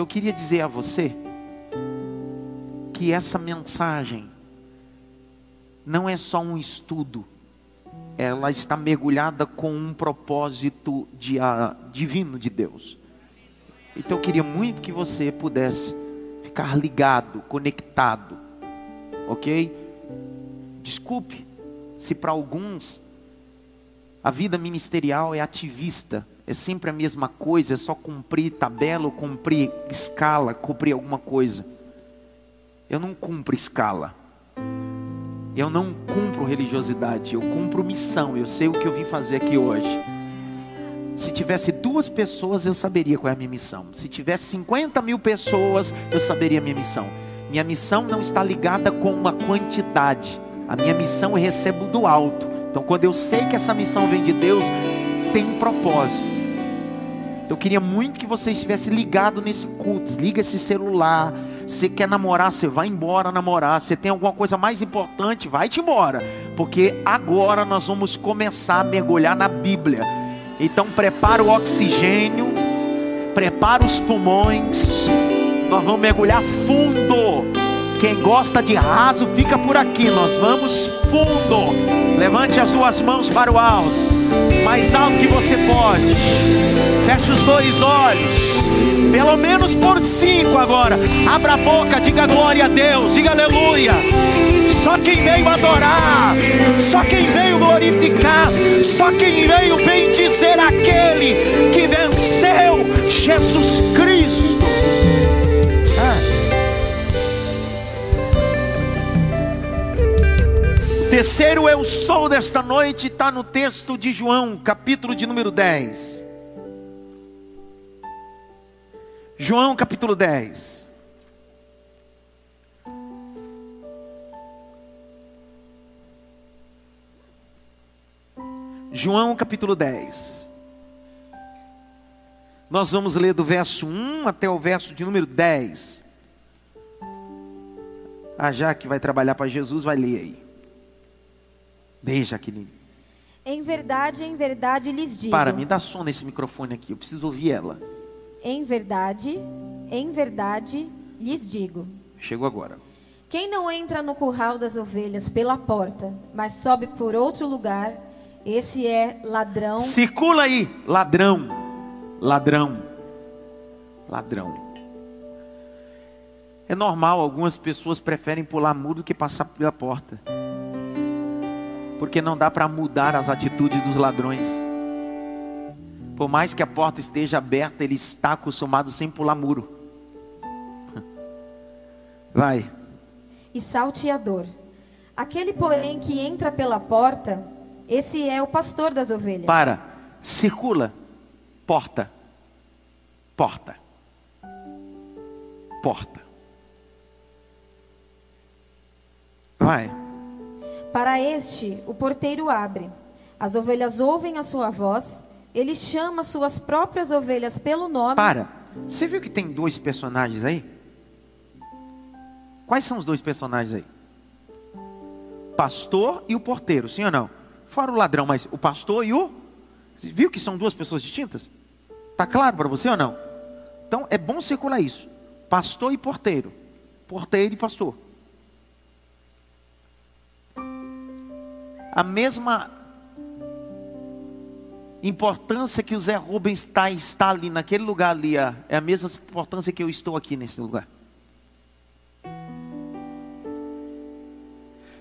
Então eu queria dizer a você que essa mensagem não é só um estudo, ela está mergulhada com um propósito de, uh, divino de Deus. Então eu queria muito que você pudesse ficar ligado, conectado, ok? Desculpe se para alguns a vida ministerial é ativista, é sempre a mesma coisa, é só cumprir tabela, cumprir escala, cumprir alguma coisa. Eu não cumpro escala. Eu não cumpro religiosidade, eu cumpro missão. Eu sei o que eu vim fazer aqui hoje. Se tivesse duas pessoas, eu saberia qual é a minha missão. Se tivesse 50 mil pessoas, eu saberia a minha missão. Minha missão não está ligada com uma quantidade. A minha missão eu recebo do alto. Então, quando eu sei que essa missão vem de Deus, tem um propósito. Eu queria muito que você estivesse ligado nesse culto. Desliga esse celular você quer namorar, você vai embora namorar. Você tem alguma coisa mais importante, vai-te embora. Porque agora nós vamos começar a mergulhar na Bíblia. Então prepara o oxigênio, prepara os pulmões. Nós vamos mergulhar fundo. Quem gosta de raso, fica por aqui. Nós vamos fundo. Levante as suas mãos para o alto. Mais alto que você pode. Feche os dois olhos. Pelo menos por cinco agora. Abra a boca, diga glória a Deus, diga aleluia. Só quem veio adorar, só quem veio glorificar, só quem veio bendizer aquele que venceu Jesus Cristo. Terceiro eu sou desta noite está no texto de João, capítulo de número 10. João capítulo 10. João capítulo 10. Nós vamos ler do verso 1 até o verso de número 10. A Jaque vai trabalhar para Jesus, vai ler aí. Leia, Jaqueline. Em verdade, em verdade lhes digo. Para, me dá som nesse microfone aqui, eu preciso ouvir ela. Em verdade, em verdade lhes digo. Chegou agora. Quem não entra no curral das ovelhas pela porta, mas sobe por outro lugar, esse é ladrão. Circula aí, ladrão. Ladrão. Ladrão. É normal, algumas pessoas preferem pular muro do que passar pela porta. Porque não dá para mudar as atitudes dos ladrões. Por mais que a porta esteja aberta, ele está acostumado sem pular muro. Vai. E salteador. Aquele, porém, que entra pela porta, esse é o pastor das ovelhas. Para. Circula. Porta. Porta. Porta. Vai. Para este, o porteiro abre. As ovelhas ouvem a sua voz ele chama suas próprias ovelhas pelo nome. Para. Você viu que tem dois personagens aí? Quais são os dois personagens aí? Pastor e o porteiro, sim ou não? Fora o ladrão, mas o pastor e o. Você viu que são duas pessoas distintas? Tá claro para você ou não? Então é bom circular isso. Pastor e porteiro. Porteiro e pastor. A mesma importância que o Zé Rubens está, está ali, naquele lugar ali, é a mesma importância que eu estou aqui nesse lugar.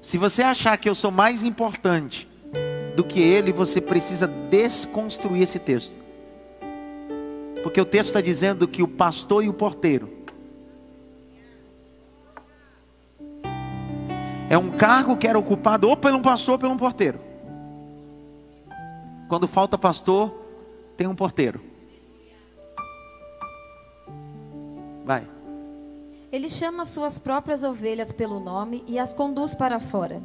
Se você achar que eu sou mais importante do que ele, você precisa desconstruir esse texto. Porque o texto está dizendo que o pastor e o porteiro é um cargo que era ocupado ou por um pastor ou por um porteiro. Quando falta pastor, tem um porteiro. Vai. Ele chama suas próprias ovelhas pelo nome e as conduz para fora.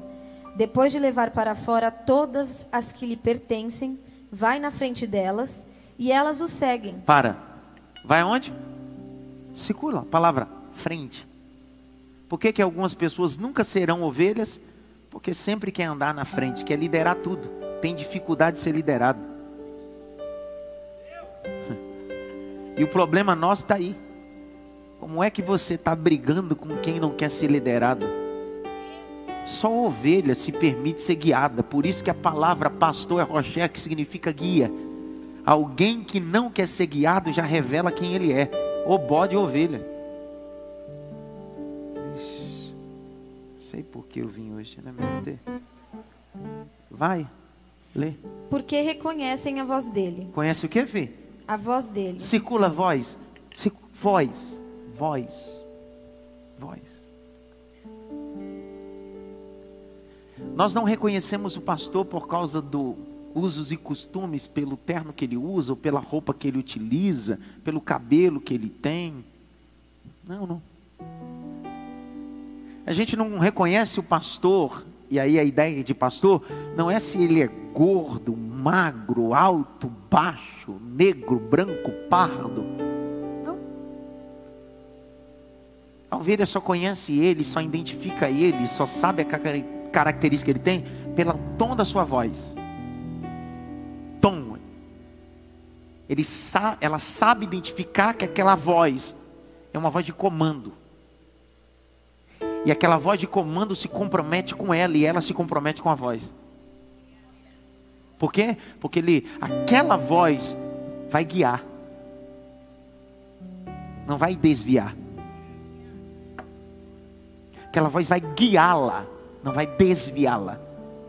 Depois de levar para fora todas as que lhe pertencem, vai na frente delas e elas o seguem. Para. Vai aonde? Circula, a palavra frente. Por que, que algumas pessoas nunca serão ovelhas? Porque sempre quer andar na frente, quer liderar tudo tem dificuldade de ser liderado. E o problema nosso está aí. Como é que você está brigando com quem não quer ser liderado? Só ovelha se permite ser guiada. Por isso que a palavra pastor é rocher, que significa guia. Alguém que não quer ser guiado já revela quem ele é. Ou bode ou ovelha. Sei por que eu vim hoje, né, meu Deus? Vai, lê. Porque reconhecem a voz dele. Conhece o que, Fê? A voz dele. Circula voz. Circu voz. Voz. Voz. Nós não reconhecemos o pastor por causa do usos e costumes, pelo terno que ele usa, ou pela roupa que ele utiliza, pelo cabelo que ele tem. Não, não. A gente não reconhece o pastor, e aí a ideia de pastor não é se ele é gordo, magro, alto, baixo, negro, branco, pardo. Não. A ovelha só conhece ele, só identifica ele, só sabe a característica que ele tem pelo tom da sua voz. Tom. Ele sa ela sabe identificar que aquela voz é uma voz de comando. E aquela voz de comando se compromete com ela e ela se compromete com a voz. Por quê? Porque ele, aquela voz vai guiar. Não vai desviar. Aquela voz vai guiá-la, não vai desviá-la.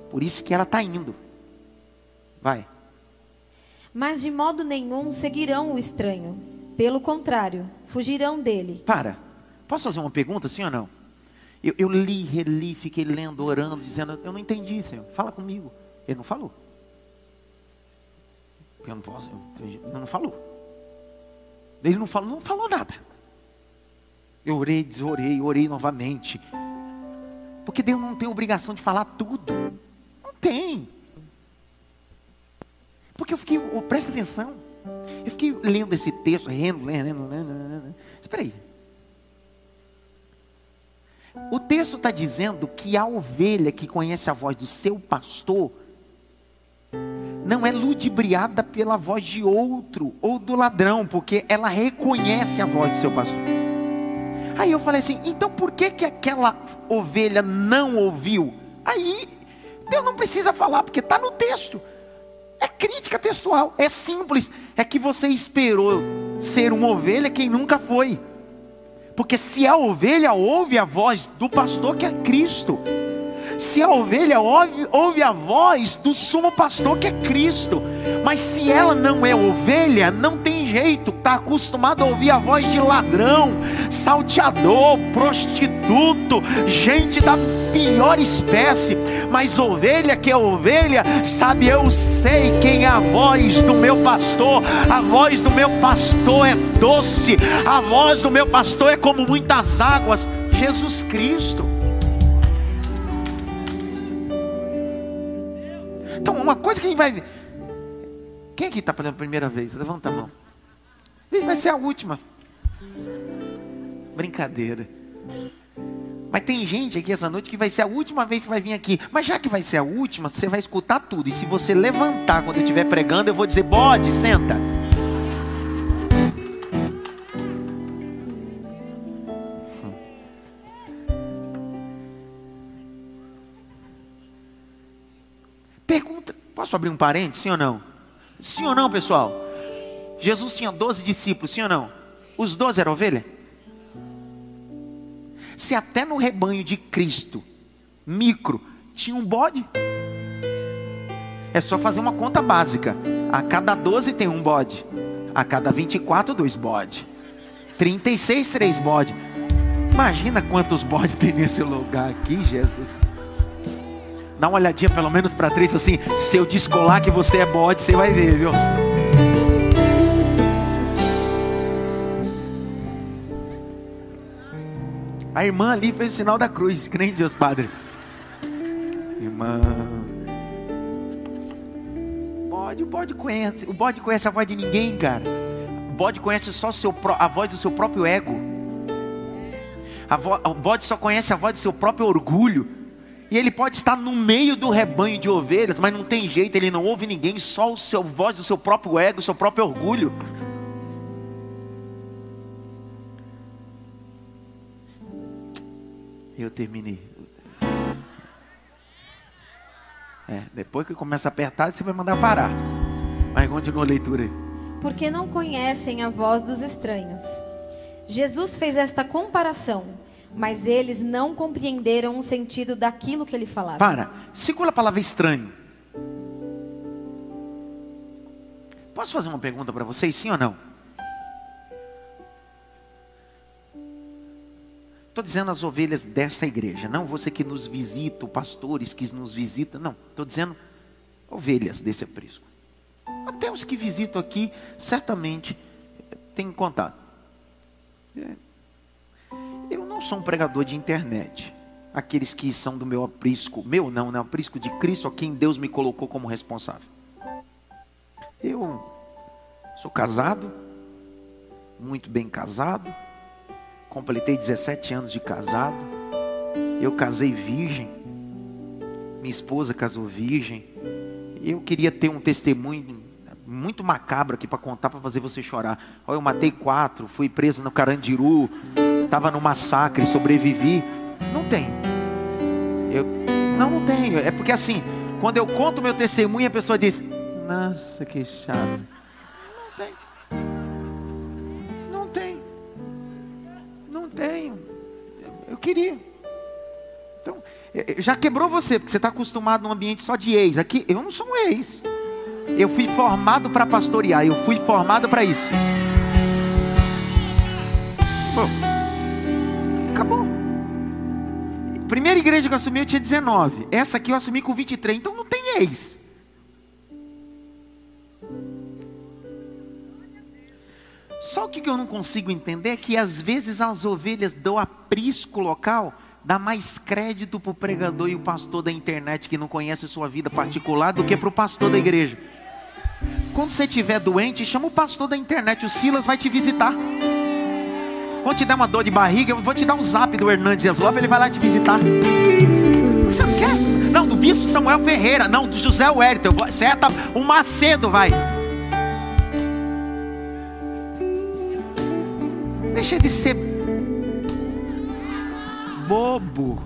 Por isso que ela está indo. Vai. Mas de modo nenhum seguirão o estranho. Pelo contrário, fugirão dele. Para. Posso fazer uma pergunta, sim ou não? Eu, eu li, reli, fiquei lendo, orando, dizendo: Eu não entendi, Senhor. Fala comigo. Ele não falou. Eu não posso, eu, não falou. Ele não falou, não falou nada. Eu orei, desorei, orei novamente. Porque Deus não tem obrigação de falar tudo. Não tem. Porque eu fiquei, presta atenção. Eu fiquei lendo esse texto, lendo, lendo, lendo, lendo. Espera aí. O texto está dizendo que a ovelha que conhece a voz do seu pastor não é ludibriada pela voz de outro ou do ladrão, porque ela reconhece a voz do seu pastor. Aí eu falei assim: então por que, que aquela ovelha não ouviu? Aí Deus não precisa falar, porque está no texto. É crítica textual, é simples. É que você esperou ser uma ovelha quem nunca foi. Porque se a ovelha ouve a voz do pastor que é Cristo, se a ovelha ouve, ouve a voz do sumo pastor que é Cristo, mas se ela não é ovelha, não tem jeito, está acostumado a ouvir a voz de ladrão, salteador, prostituto, gente da pior espécie, mas ovelha que é ovelha, sabe, eu sei quem é a voz do meu pastor, a voz do meu pastor é doce, a voz do meu pastor é como muitas águas, Jesus Cristo. Então, uma coisa que a gente vai. Quem aqui está pela primeira vez? Levanta a mão. Vai ser a última. Brincadeira. Mas tem gente aqui essa noite que vai ser a última vez que vai vir aqui. Mas já que vai ser a última, você vai escutar tudo. E se você levantar quando eu estiver pregando, eu vou dizer: bode, senta. Posso abrir um parênteses, sim ou não? Sim ou não, pessoal? Jesus tinha 12 discípulos, sim ou não? Os 12 eram ovelha? Se até no rebanho de Cristo, micro, tinha um bode, é só fazer uma conta básica. A cada 12 tem um bode. A cada 24, dois bodes. 36, três bodes. Imagina quantos bodes tem nesse lugar aqui, Jesus. Dá uma olhadinha pelo menos para três assim. Se eu descolar que você é bode, você vai ver, viu? A irmã ali fez o sinal da cruz. Crê em Deus, Padre. Irmã. Bode, o bode conhece. O bode conhece a voz de ninguém, cara. O bode conhece só seu, a voz do seu próprio ego. o bode só conhece a voz do seu próprio orgulho. E ele pode estar no meio do rebanho de ovelhas, mas não tem jeito, ele não ouve ninguém, só o seu voz do seu próprio ego, o seu próprio orgulho. Eu terminei. É, depois que começa a apertar, você vai mandar parar. Mas continua a leitura aí. Porque não conhecem a voz dos estranhos. Jesus fez esta comparação, mas eles não compreenderam o sentido daquilo que ele falava. Para. Segura a palavra estranho. Posso fazer uma pergunta para vocês, sim ou não? Estou dizendo as ovelhas dessa igreja, não você que nos visita, pastores que nos visitam, não. Estou dizendo ovelhas desse aprisco. Até os que visitam aqui, certamente, têm contato. É. Não sou um pregador de internet. Aqueles que são do meu aprisco, meu não, né? Aprisco de Cristo, a quem Deus me colocou como responsável. Eu sou casado, muito bem casado, completei 17 anos de casado. Eu casei virgem, minha esposa casou virgem. Eu queria ter um testemunho muito macabro aqui para contar para fazer você chorar. Olha, eu matei quatro, fui preso no Carandiru, estava no massacre, sobrevivi. Não tem. Eu não, não tenho. É porque assim, quando eu conto meu testemunho, a pessoa diz: Nossa, que chato. Não tem. Não tem. Não tenho. Eu queria. Então, já quebrou você, porque você está acostumado num ambiente só de ex. Aqui, eu não sou um ex. Eu fui formado para pastorear, eu fui formado para isso. Bom, Primeira igreja que eu assumi eu tinha 19. Essa aqui eu assumi com 23. Então não tem ex. Só o que eu não consigo entender é que às vezes as ovelhas do aprisco local dá mais crédito para o pregador e o pastor da internet que não conhece sua vida particular do que para o pastor da igreja. Quando você estiver doente, chama o pastor da internet, o Silas vai te visitar. Quando te der uma dor de barriga, eu vou te dar um zap do Hernandes Lopes, ele vai lá te visitar. Você não quer? Não, do bispo Samuel Ferreira, não, do José Wellington, certa, o Macedo vai. Deixa de ser bobo.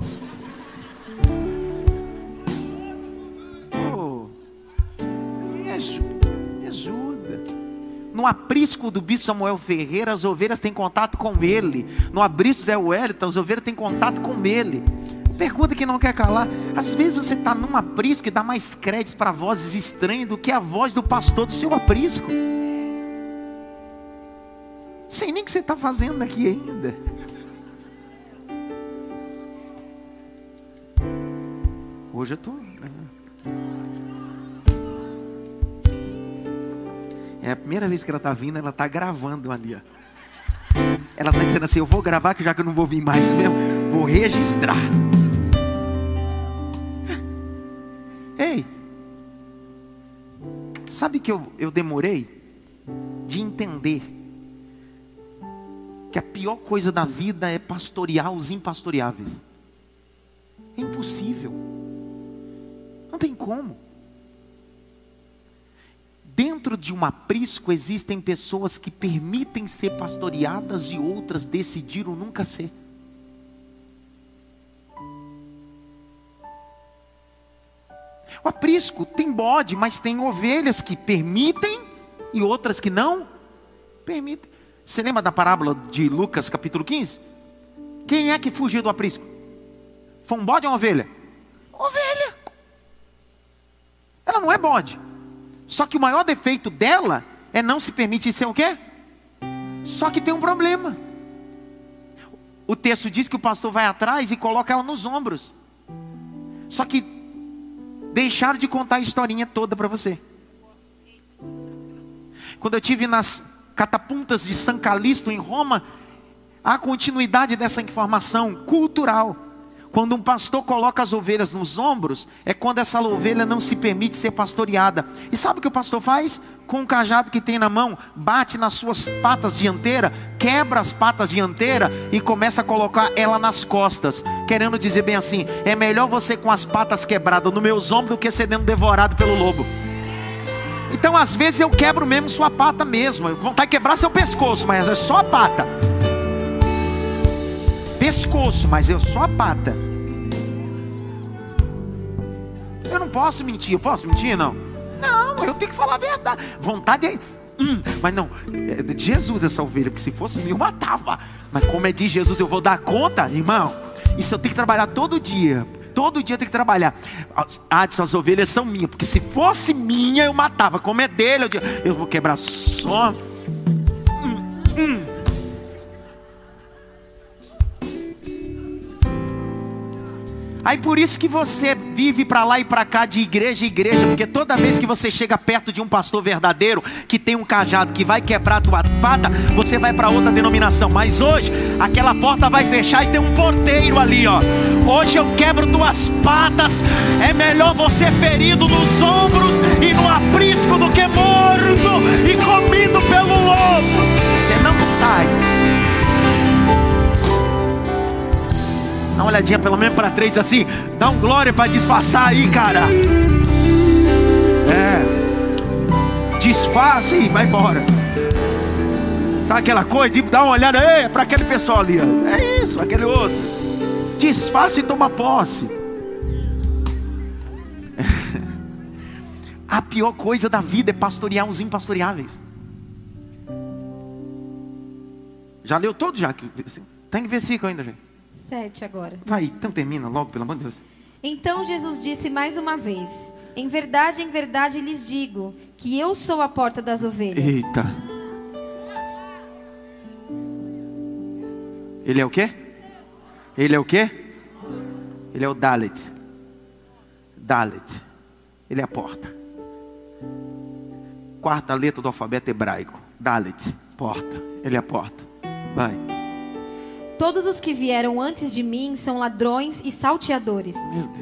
No aprisco do bispo Samuel Ferreira, as ovelhas têm contato com ele. No aprisco Zé Wellington, as ovelhas têm contato com ele. Pergunta que não quer calar. Às vezes você está num aprisco e dá mais crédito para vozes estranhas do que a voz do pastor do seu aprisco. Sem nem o que você está fazendo aqui ainda. Hoje eu estou. É a primeira vez que ela está vindo, ela está gravando ali. Ela está dizendo assim: Eu vou gravar, que já que eu não vou vir mais mesmo, vou registrar. Ei, sabe que eu, eu demorei de entender que a pior coisa da vida é pastorear os impastoreáveis. É impossível. Não tem como. Dentro de um aprisco existem pessoas que permitem ser pastoreadas e outras decidiram nunca ser. O aprisco tem bode, mas tem ovelhas que permitem e outras que não permitem. Você lembra da parábola de Lucas capítulo 15? Quem é que fugiu do aprisco? Foi um bode ou uma ovelha? Ovelha. Ela não é bode. Só que o maior defeito dela é não se permitir ser o quê? Só que tem um problema. O texto diz que o pastor vai atrás e coloca ela nos ombros. Só que deixaram de contar a historinha toda para você. Quando eu tive nas catapuntas de São Calixto em Roma, a continuidade dessa informação cultural. Quando um pastor coloca as ovelhas nos ombros, é quando essa ovelha não se permite ser pastoreada. E sabe o que o pastor faz? Com o cajado que tem na mão, bate nas suas patas dianteiras, quebra as patas dianteiras e começa a colocar ela nas costas. Querendo dizer bem assim: é melhor você com as patas quebradas nos meus ombros do que sendo devorado pelo lobo. Então, às vezes, eu quebro mesmo sua pata mesmo. Vontade de quebrar seu pescoço, mas é só a pata pescoço, mas eu sou a pata. Eu não posso mentir, eu posso mentir? Não. Não, eu tenho que falar a verdade. Vontade é. Hum, mas não, é de Jesus essa ovelha, porque se fosse meu, matava. Mas como é de Jesus, eu vou dar conta, irmão. Isso eu tenho que trabalhar todo dia. Todo dia eu tenho que trabalhar. Ah, as ovelhas são minhas, porque se fosse minha, eu matava. Como é dele, eu, eu vou quebrar só. Hum, hum. Aí por isso que você vive para lá e para cá de igreja em igreja, porque toda vez que você chega perto de um pastor verdadeiro que tem um cajado que vai quebrar a tua pata, você vai para outra denominação. Mas hoje aquela porta vai fechar e tem um porteiro ali, ó. Hoje eu quebro tuas patas. É melhor você ferido nos ombros e no aprisco do que morto e comido pelo lobo. Você não sai. Dá uma olhadinha pelo menos para três assim. Dá um glória para disfarçar aí, cara. É. Disfarce e vai embora. Sabe aquela coisa de dar uma olhada é para aquele pessoal ali. Ó. É isso, aquele outro. Disfarce e toma posse. A pior coisa da vida é pastorear os impastoreáveis. Já leu todo já? Tem versículo ainda, gente. 7 agora. Vai, então termina logo, pelo amor de Deus. Então Jesus disse mais uma vez: Em verdade, em verdade lhes digo que eu sou a porta das ovelhas. Eita. Ele é o quê? Ele é o quê? Ele é o Dalet. Dalet. Ele é a porta. Quarta letra do alfabeto hebraico. Dalet. Porta. Ele é a porta. Vai. Todos os que vieram antes de mim são ladrões e salteadores,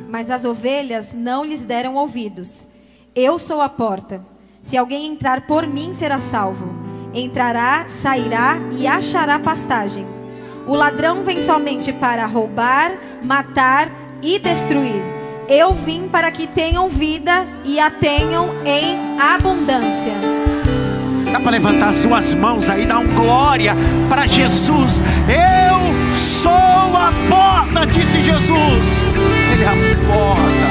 mas as ovelhas não lhes deram ouvidos. Eu sou a porta. Se alguém entrar por mim, será salvo. Entrará, sairá e achará pastagem. O ladrão vem somente para roubar, matar e destruir. Eu vim para que tenham vida e a tenham em abundância. Dá para levantar suas mãos aí, dar um glória para Jesus. Eu sou a porta, disse Jesus. Ele é a porta.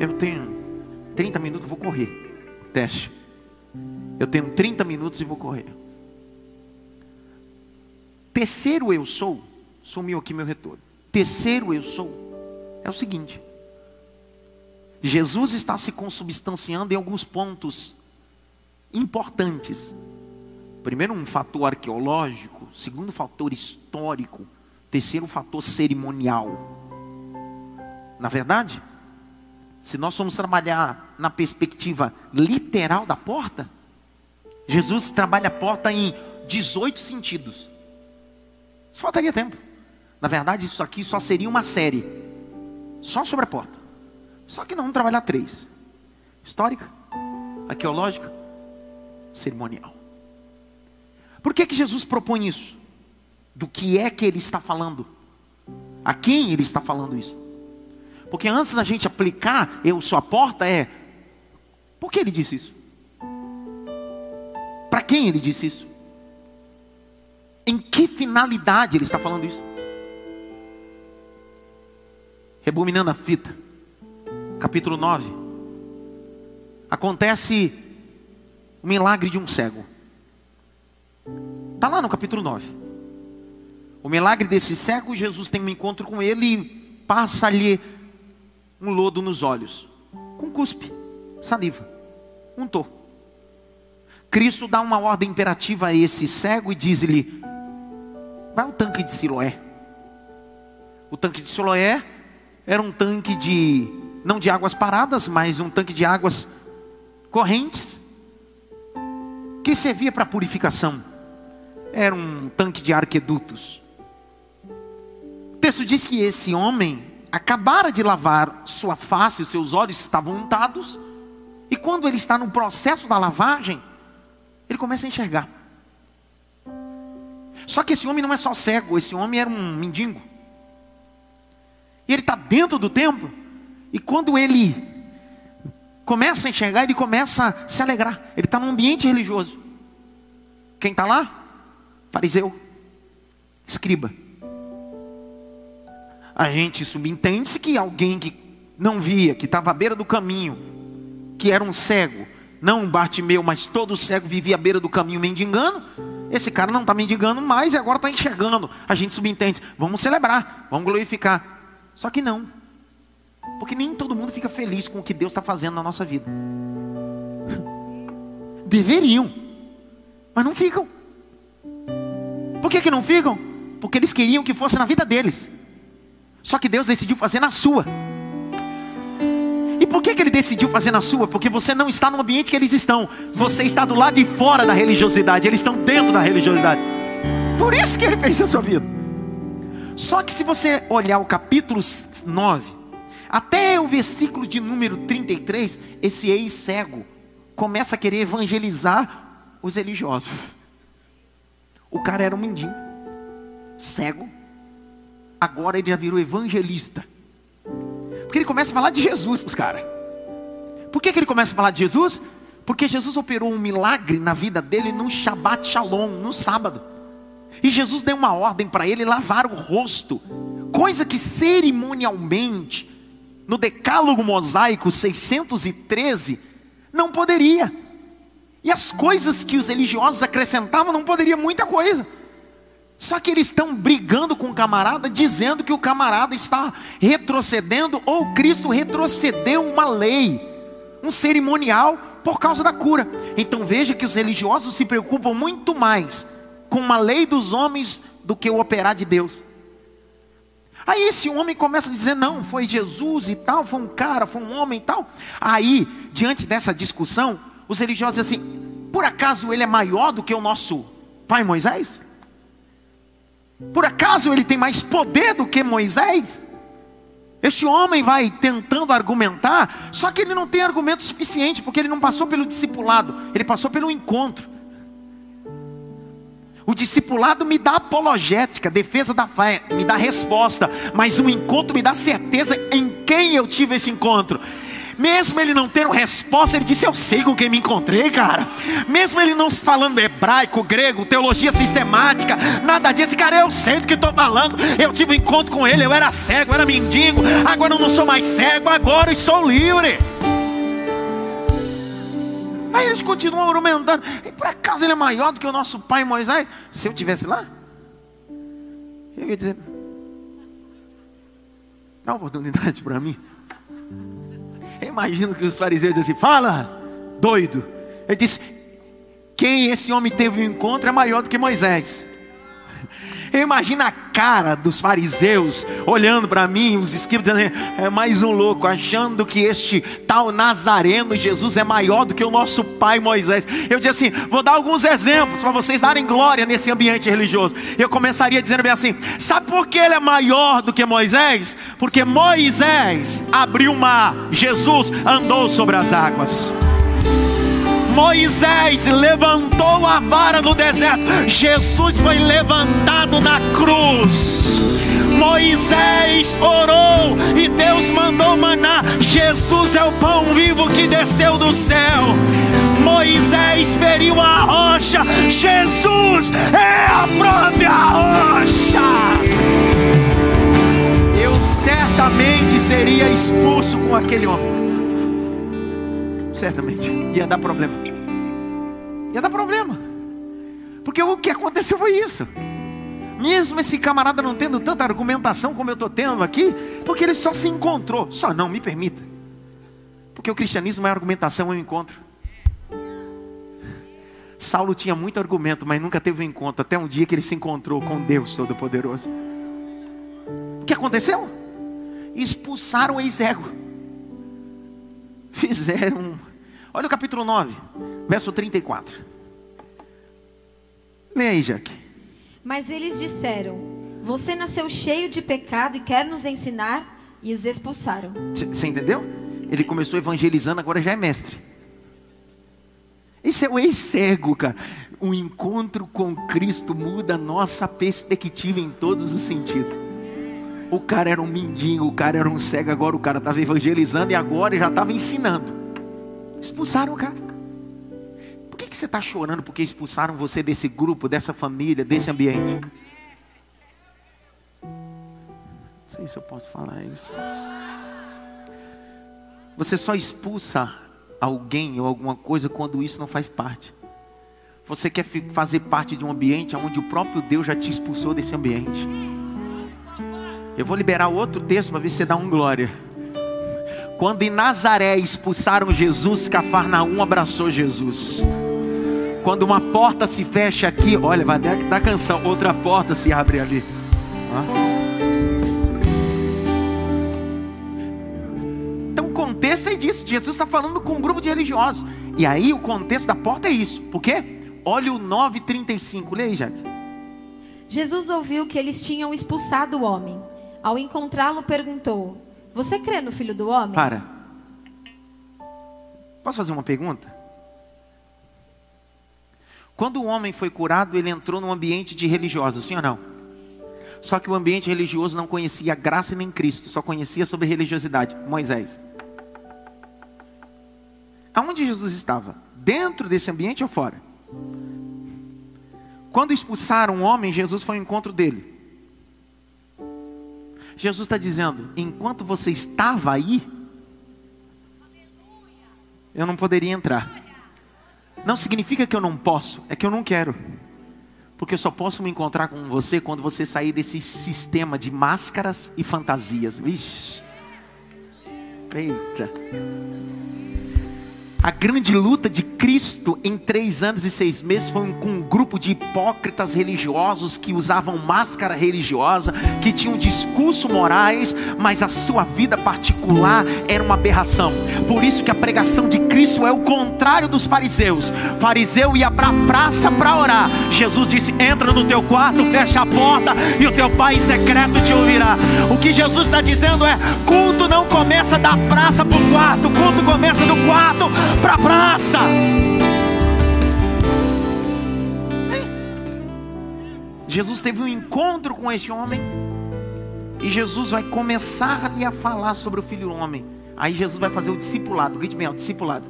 Eu tenho 30 minutos, vou correr. Teste. Eu tenho 30 minutos e vou correr. Terceiro eu sou, sumiu aqui meu retorno. Terceiro eu sou é o seguinte: Jesus está se consubstanciando em alguns pontos importantes. Primeiro, um fator arqueológico. Segundo, fator histórico. Terceiro, fator cerimonial. Na verdade, se nós formos trabalhar na perspectiva literal da porta, Jesus trabalha a porta em 18 sentidos. Só faltaria tempo. Na verdade, isso aqui só seria uma série. Só sobre a porta. Só que não vamos trabalhar três: histórica, arqueológica, cerimonial. Por que, que Jesus propõe isso? Do que é que ele está falando? A quem ele está falando isso? Porque antes da gente aplicar, eu sou a porta, é. Por que ele disse isso? Para quem ele disse isso? Em que finalidade ele está falando isso? Rebominando a fita capítulo 9, acontece o milagre de um cego. Está lá no capítulo 9. O milagre desse cego, Jesus tem um encontro com ele e passa-lhe um lodo nos olhos, com cuspe, saliva, untou. Cristo dá uma ordem imperativa a esse cego e diz-lhe: Vai ao tanque de Siloé. O tanque de Siloé era um tanque de não de águas paradas, mas um tanque de águas correntes, que servia para purificação. Era um tanque de arquedutos. O texto diz que esse homem acabara de lavar sua face, os seus olhos estavam untados, e quando ele está no processo da lavagem, ele começa a enxergar. Só que esse homem não é só cego, esse homem era um mendigo. E ele está dentro do templo, e quando ele começa a enxergar, ele começa a se alegrar. Ele está num ambiente religioso. Quem está lá? Fariseu, escriba. A gente subentende-se que alguém que não via, que estava à beira do caminho, que era um cego, não um Bartimeu, mas todo cego vivia à beira do caminho mendigando. Esse cara não está mendigando mais e agora está enxergando. A gente subentende, vamos celebrar, vamos glorificar. Só que não, porque nem todo mundo fica feliz com o que Deus está fazendo na nossa vida. Deveriam, mas não ficam. Por que, que não ficam? Porque eles queriam que fosse na vida deles. Só que Deus decidiu fazer na sua. E por que, que ele decidiu fazer na sua? Porque você não está no ambiente que eles estão. Você está do lado de fora da religiosidade. Eles estão dentro da religiosidade. Por isso que ele fez a sua vida. Só que se você olhar o capítulo 9, até o versículo de número 33, esse ex-cego começa a querer evangelizar os religiosos. O cara era um mendigo, cego, agora ele já virou evangelista. Porque ele começa a falar de Jesus para os caras. Por que, que ele começa a falar de Jesus? Porque Jesus operou um milagre na vida dele no Shabbat Shalom, no sábado. E Jesus deu uma ordem para ele lavar o rosto, coisa que cerimonialmente, no Decálogo Mosaico 613, não poderia. E as coisas que os religiosos acrescentavam não poderia muita coisa. Só que eles estão brigando com o camarada, dizendo que o camarada está retrocedendo, ou Cristo retrocedeu uma lei, um cerimonial, por causa da cura. Então veja que os religiosos se preocupam muito mais com uma lei dos homens do que o operar de Deus. Aí esse homem começa a dizer: não, foi Jesus e tal, foi um cara, foi um homem e tal. Aí, diante dessa discussão, os religiosos dizem assim: por acaso ele é maior do que o nosso pai Moisés? Por acaso ele tem mais poder do que Moisés? Este homem vai tentando argumentar, só que ele não tem argumento suficiente, porque ele não passou pelo discipulado, ele passou pelo encontro. O discipulado me dá apologética, defesa da fé, me dá resposta, mas o encontro me dá certeza em quem eu tive esse encontro. Mesmo ele não tendo resposta, ele disse: Eu sei com quem me encontrei, cara. Mesmo ele não falando hebraico, grego, teologia sistemática, nada disso, cara, eu sei do que estou falando. Eu tive um encontro com ele, eu era cego, eu era mendigo, agora eu não sou mais cego, agora eu sou livre. Aí eles continuam argumentando. E por acaso ele é maior do que o nosso pai Moisés? Se eu tivesse lá, eu ia dizer: dá uma oportunidade para mim. Eu imagino que os fariseus dizem assim: fala, doido. Ele disse: quem esse homem teve um encontro é maior do que Moisés. Eu imagino a cara dos fariseus olhando para mim, os escribas dizendo: é mais um louco, achando que este tal Nazareno Jesus é maior do que o nosso pai Moisés. Eu disse assim: vou dar alguns exemplos para vocês darem glória nesse ambiente religioso. Eu começaria dizendo bem assim: sabe por que ele é maior do que Moisés? Porque Moisés abriu o mar, Jesus andou sobre as águas. Moisés levantou a vara no deserto, Jesus foi levantado na cruz. Moisés orou e Deus mandou maná. Jesus é o pão vivo que desceu do céu. Moisés feriu a rocha, Jesus é a própria rocha. Eu certamente seria expulso com aquele homem certamente ia dar problema. Ia dar problema. Porque o que aconteceu foi isso. Mesmo esse camarada não tendo tanta argumentação como eu estou tendo aqui, porque ele só se encontrou. Só não, me permita. Porque o cristianismo é argumentação, é um encontro. Saulo tinha muito argumento, mas nunca teve um encontro, até um dia que ele se encontrou com Deus Todo-Poderoso. O que aconteceu? Expulsaram o ex-ego. Fizeram Olha o capítulo 9, verso 34. Leia aí, Jaque. Mas eles disseram: Você nasceu cheio de pecado e quer nos ensinar? E os expulsaram. Você entendeu? Ele começou evangelizando, agora já é mestre. Esse é o ex-cego, cara. O encontro com Cristo muda a nossa perspectiva em todos os sentidos. O cara era um mendigo, o cara era um cego, agora o cara estava evangelizando e agora já estava ensinando. Expulsaram o cara. Por que, que você está chorando porque expulsaram você desse grupo, dessa família, desse ambiente? Não sei se eu posso falar isso. Você só expulsa alguém ou alguma coisa quando isso não faz parte. Você quer fazer parte de um ambiente onde o próprio Deus já te expulsou desse ambiente. Eu vou liberar outro texto para ver se você dá um glória. Quando em Nazaré expulsaram Jesus, Cafarnaum abraçou Jesus. Quando uma porta se fecha aqui, olha, vai dar canção, outra porta se abre ali. Então o contexto é disso. Jesus está falando com um grupo de religiosos. E aí o contexto da porta é isso. Por quê? Olha o 9,35. Leia aí, Jack. Jesus ouviu que eles tinham expulsado o homem. Ao encontrá-lo, perguntou: Você crê no filho do homem? Para. Posso fazer uma pergunta? Quando o homem foi curado, ele entrou num ambiente de religioso, sim ou não? Só que o ambiente religioso não conhecia graça nem Cristo, só conhecia sobre religiosidade. Moisés. Aonde Jesus estava? Dentro desse ambiente ou fora? Quando expulsaram o homem, Jesus foi ao encontro dele. Jesus está dizendo: enquanto você estava aí, eu não poderia entrar. Não significa que eu não posso, é que eu não quero. Porque eu só posso me encontrar com você quando você sair desse sistema de máscaras e fantasias. Vixe. Eita. A grande luta de Cristo em três anos e seis meses foi com um grupo de hipócritas religiosos que usavam máscara religiosa, que tinham discurso morais, mas a sua vida particular era uma aberração. Por isso que a pregação de Cristo é o contrário dos fariseus. Fariseu ia para a praça para orar. Jesus disse: entra no teu quarto, fecha a porta e o teu pai em secreto te ouvirá. O que Jesus está dizendo é: culto não começa da praça para o quarto, culto começa do quarto para a praça. Jesus teve um encontro com este homem. E Jesus vai começar ali a falar sobre o filho do homem. Aí Jesus vai fazer o discipulado. Grite bem, o discipulado.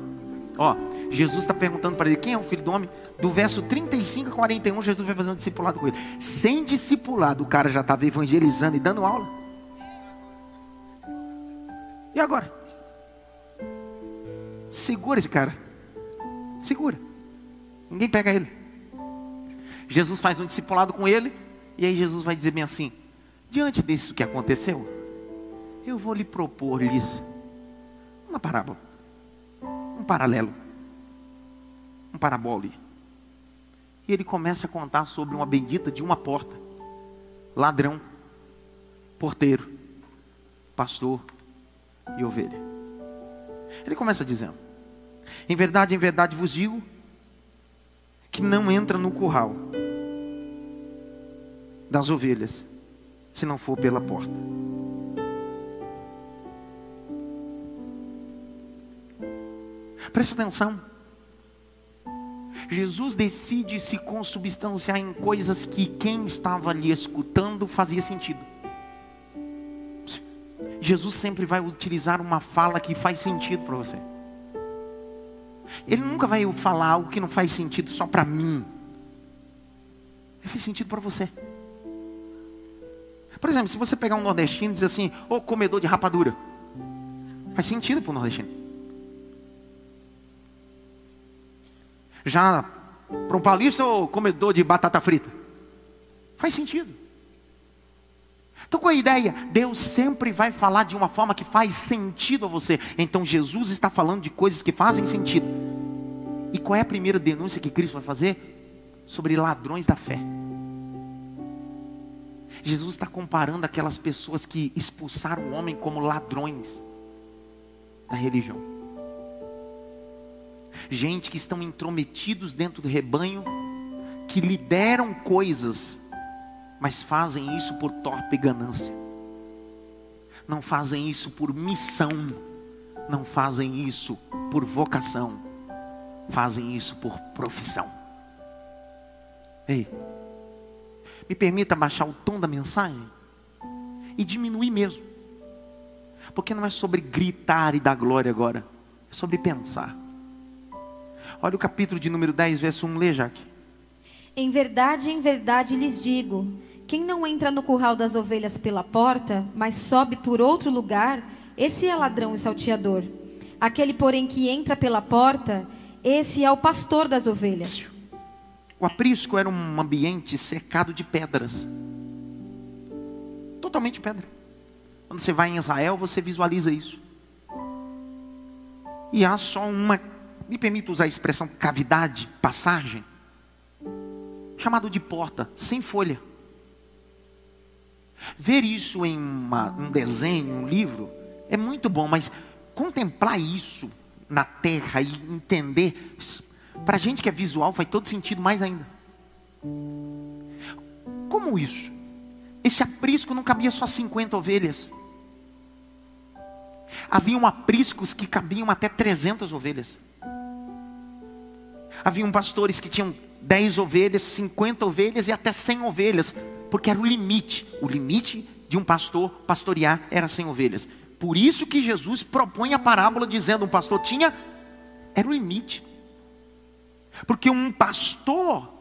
Ó, Jesus está perguntando para ele quem é o filho do homem. Do verso 35 a 41, Jesus vai fazer um discipulado com ele. Sem discipulado, o cara já estava evangelizando e dando aula. E agora? Segura esse cara. Segura. Ninguém pega ele. Jesus faz um discipulado com ele. E aí Jesus vai dizer bem assim: Diante disso que aconteceu, eu vou lhe propor isso. Uma parábola. Um paralelo. Um parabole. E ele começa a contar sobre uma bendita de uma porta. Ladrão, porteiro, pastor e ovelha. Ele começa dizendo: Em verdade, em verdade vos digo que não entra no curral das ovelhas se não for pela porta. Presta atenção. Jesus decide se consubstanciar em coisas que quem estava ali escutando fazia sentido. Jesus sempre vai utilizar uma fala que faz sentido para você. Ele nunca vai falar algo que não faz sentido só para mim. Ele faz sentido para você. Por exemplo, se você pegar um nordestino e dizer assim, ô comedor de rapadura, faz sentido para o nordestino. Já para um paulista, ô comedor de batata frita, faz sentido. Qual é a ideia? Deus sempre vai falar de uma forma que faz sentido a você. Então Jesus está falando de coisas que fazem sentido. E qual é a primeira denúncia que Cristo vai fazer? Sobre ladrões da fé. Jesus está comparando aquelas pessoas que expulsaram o homem como ladrões da religião. Gente que estão intrometidos dentro do rebanho, que lideram coisas mas fazem isso por torpe ganância. Não fazem isso por missão, não fazem isso por vocação, fazem isso por profissão. Ei, me permita baixar o tom da mensagem e diminuir mesmo, porque não é sobre gritar e dar glória agora, é sobre pensar. Olha o capítulo de número 10, verso 1, lê, Jaque. Em verdade, em verdade lhes digo: quem não entra no curral das ovelhas pela porta, mas sobe por outro lugar, esse é ladrão e salteador. Aquele, porém, que entra pela porta, esse é o pastor das ovelhas. O aprisco era um ambiente cercado de pedras. Totalmente pedra. Quando você vai em Israel, você visualiza isso. E há só uma, me permito usar a expressão cavidade, passagem, chamado de porta, sem folha. Ver isso em uma, um desenho, um livro, é muito bom, mas contemplar isso na terra e entender para a gente que é visual faz todo sentido mais ainda. Como isso? Esse aprisco não cabia só 50 ovelhas. Haviam apriscos que cabiam até 300 ovelhas. Haviam pastores que tinham 10 ovelhas, 50 ovelhas e até 100 ovelhas, porque era o limite. O limite de um pastor pastorear era 100 ovelhas. Por isso que Jesus propõe a parábola dizendo: um pastor tinha, era o limite. Porque um pastor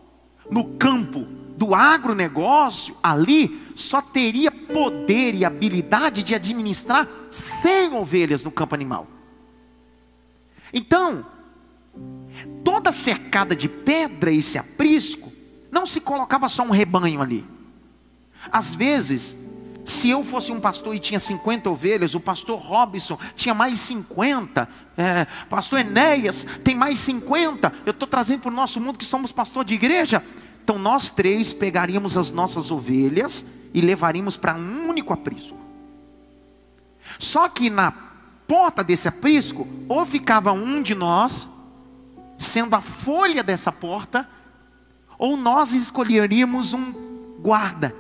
no campo do agronegócio, ali, só teria poder e habilidade de administrar 100 ovelhas no campo animal. Então, toda cercada de pedra, esse aprisco, não se colocava só um rebanho ali. Às vezes, se eu fosse um pastor e tinha 50 ovelhas, o pastor Robson tinha mais 50, é, pastor Enéas tem mais 50. Eu estou trazendo para o nosso mundo que somos pastor de igreja. Então nós três pegaríamos as nossas ovelhas e levaríamos para um único aprisco. Só que na porta desse aprisco, ou ficava um de nós, sendo a folha dessa porta, ou nós escolheríamos um guarda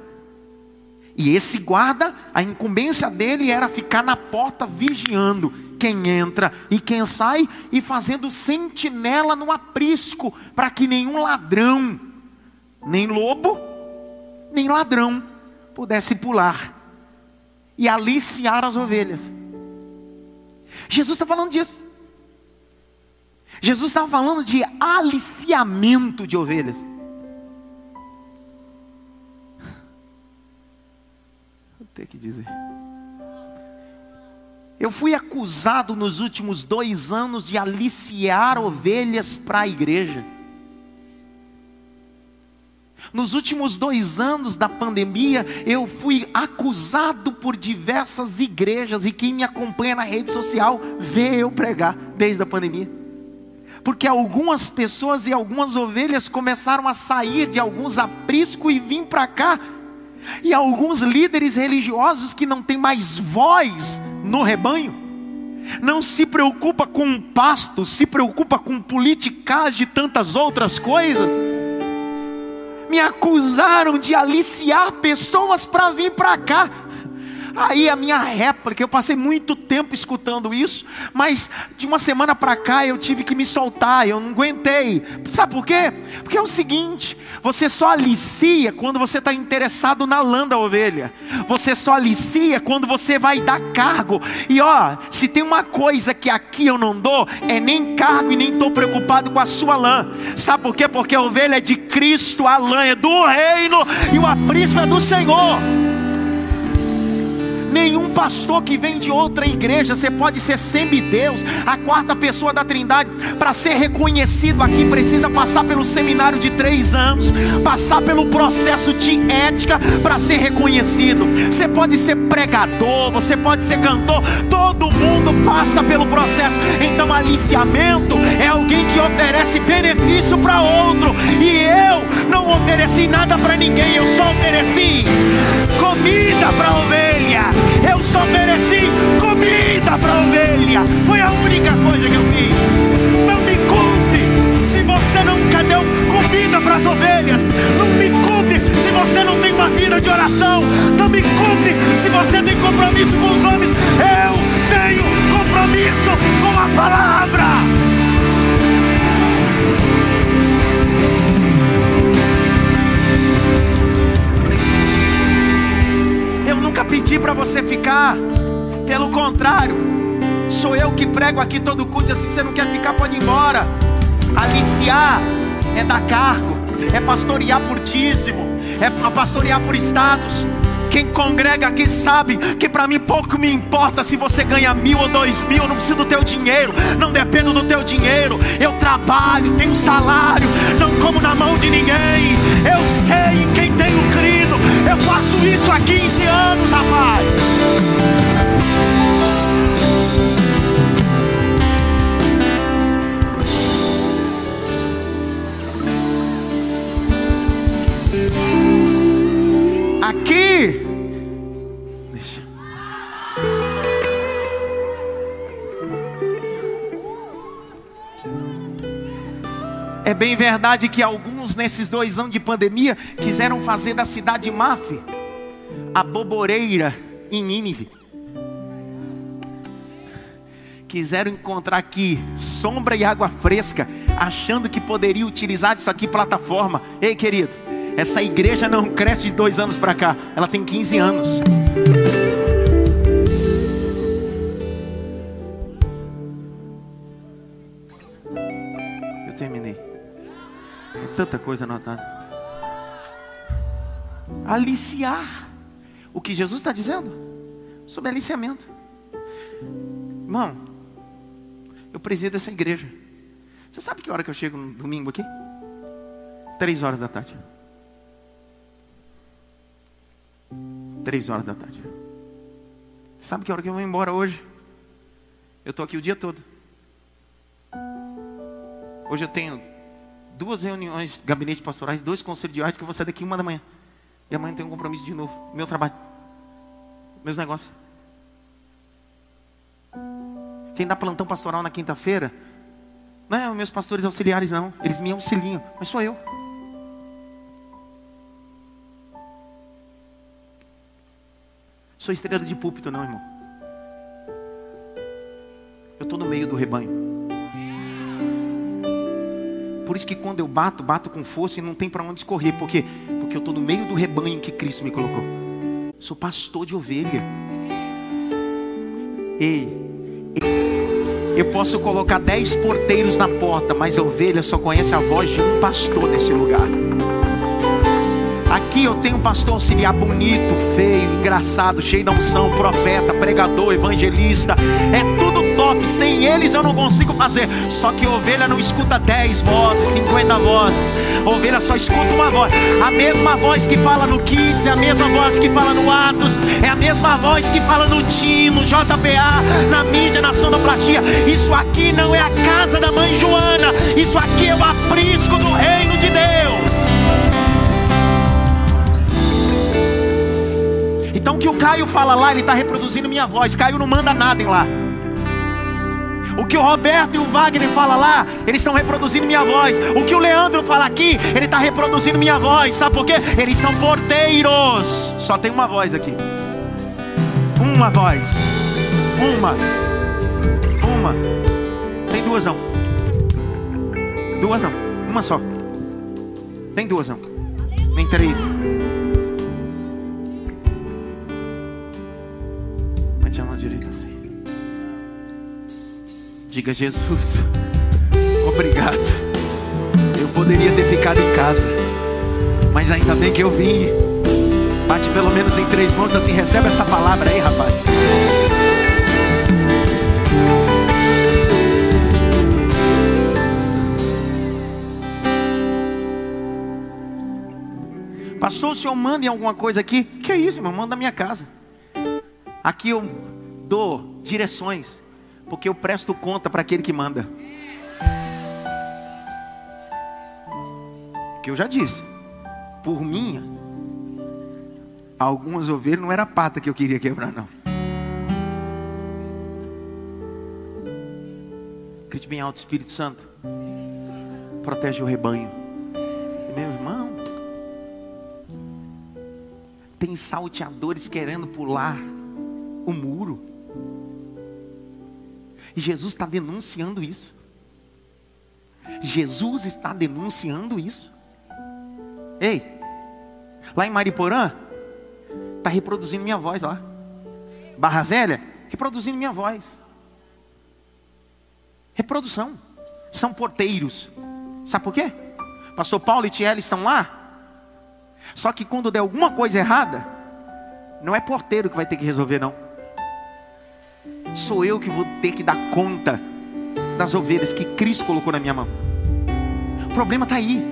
e esse guarda, a incumbência dele era ficar na porta vigiando quem entra e quem sai e fazendo sentinela no aprisco para que nenhum ladrão, nem lobo, nem ladrão pudesse pular e aliciar as ovelhas. Jesus está falando disso. Jesus estava falando de aliciamento de ovelhas. Ter que dizer. Eu fui acusado nos últimos dois anos de aliciar ovelhas para a igreja. Nos últimos dois anos da pandemia, eu fui acusado por diversas igrejas, e quem me acompanha na rede social vê eu pregar desde a pandemia. Porque algumas pessoas e algumas ovelhas começaram a sair de alguns apriscos e vir para cá e alguns líderes religiosos que não têm mais voz no rebanho, não se preocupa com o pasto, se preocupa com politicagem e tantas outras coisas. Me acusaram de aliciar pessoas para vir para cá. Aí a minha réplica, eu passei muito tempo escutando isso, mas de uma semana para cá eu tive que me soltar, eu não aguentei. Sabe por quê? Porque é o seguinte: você só alicia quando você está interessado na lã da ovelha, você só alicia quando você vai dar cargo. E ó, se tem uma coisa que aqui eu não dou, é nem cargo e nem estou preocupado com a sua lã. Sabe por quê? Porque a ovelha é de Cristo, a lã é do reino e o aprisco é do Senhor. Nenhum pastor que vem de outra igreja, você pode ser semideus, a quarta pessoa da trindade, para ser reconhecido aqui, precisa passar pelo seminário de três anos, passar pelo processo de ética para ser reconhecido. Você pode ser pregador, você pode ser cantor, todo mundo passa pelo processo. Então, aliciamento é alguém que oferece benefício para outro, e eu não ofereci nada para ninguém, eu só ofereci comida para ovelha. Eu só mereci comida para ovelha. Foi a única coisa que eu fiz. Não me culpe se você nunca deu comida para as ovelhas. Não me culpe se você não tem uma vida de oração. Não me culpe se você tem compromisso com os homens. Eu tenho compromisso com a palavra. Nunca pedi para você ficar. Pelo contrário, sou eu que prego aqui todo culto. Se você não quer ficar, pode ir embora. Aliciar é dar cargo, é pastorear por dízimo, é pastorear por status. Quem congrega aqui sabe que para mim pouco me importa se você ganha mil ou dois mil. Eu não preciso do teu dinheiro, não dependo do teu dinheiro. Eu trabalho, tenho salário, não como na mão de ninguém. Eu sei em quem tenho crido. Eu faço isso há 15 anos, rapaz. Aqui, deixa. É bem verdade que alguns nesses dois anos de pandemia quiseram fazer da cidade Maf a boboreira em Nínive. Quiseram encontrar aqui sombra e água fresca, achando que poderia utilizar isso aqui plataforma. Ei, querido, essa igreja não cresce de dois anos para cá, ela tem 15 anos. Tanta coisa anotada. Aliciar. O que Jesus está dizendo? Sobre aliciamento. Irmão, eu presido essa igreja. Você sabe que hora que eu chego no domingo aqui? Três horas da tarde. Três horas da tarde. Sabe que hora que eu vou embora hoje? Eu estou aqui o dia todo. Hoje eu tenho duas reuniões, gabinete pastorais, dois conselhos de arte que eu vou sair daqui uma da manhã. E amanhã tenho um compromisso de novo. Meu trabalho. Meus negócios. Quem dá plantão pastoral na quinta-feira, não é os meus pastores auxiliares, não. Eles me auxiliam, mas sou eu. Sou estrela de púlpito, não, irmão. Eu estou no meio do rebanho. Por isso que quando eu bato, bato com força e não tem para onde escorrer. Por quê? Porque eu estou no meio do rebanho que Cristo me colocou. Sou pastor de ovelha. Ei, eu posso colocar dez porteiros na porta, mas a ovelha só conhece a voz de um pastor nesse lugar. Aqui eu tenho um pastor auxiliar bonito, feio, engraçado, cheio da unção, profeta, pregador, evangelista. É tudo top. Sem eles eu não consigo fazer. Só que ovelha não escuta 10 vozes, 50 vozes. Ovelha só escuta uma voz. A mesma voz que fala no Kids, é a mesma voz que fala no Atos, é a mesma voz que fala no Tim, no JPA, na mídia, na sonoplastia. Isso aqui não é a casa da mãe Joana. Isso aqui é o aprisco do reino de Deus. Então o que o Caio fala lá, ele está reproduzindo minha voz. Caio não manda nada em lá. O que o Roberto e o Wagner falam lá, eles estão reproduzindo minha voz. O que o Leandro fala aqui, ele está reproduzindo minha voz. Sabe por quê? Eles são porteiros. Só tem uma voz aqui. Uma voz. Uma. Uma. Tem duas não. Duas não. Uma só. Tem duas não. Nem três. Mete a mão direita. Diga Jesus, obrigado. Eu poderia ter ficado em casa, mas ainda bem que eu vim. Bate pelo menos em três mãos assim, recebe essa palavra aí, rapaz. Pastor, o senhor manda em alguma coisa aqui? Que é isso, irmão? Manda na minha casa. Aqui eu dou direções, porque eu presto conta para aquele que manda. Que eu já disse, por minha, algumas ovelhas não era pata que eu queria quebrar, não. Grite bem alto, Espírito Santo. Protege o rebanho. Meu irmão, tem salteadores querendo pular o muro. Jesus está denunciando isso. Jesus está denunciando isso. Ei, lá em Mariporã, está reproduzindo minha voz lá. Barra Velha, reproduzindo minha voz. Reprodução. são porteiros. Sabe por quê? Pastor Paulo e Tiel estão lá. Só que quando der alguma coisa errada, não é porteiro que vai ter que resolver, não. Sou eu que vou ter que dar conta das ovelhas que Cristo colocou na minha mão. O problema está aí.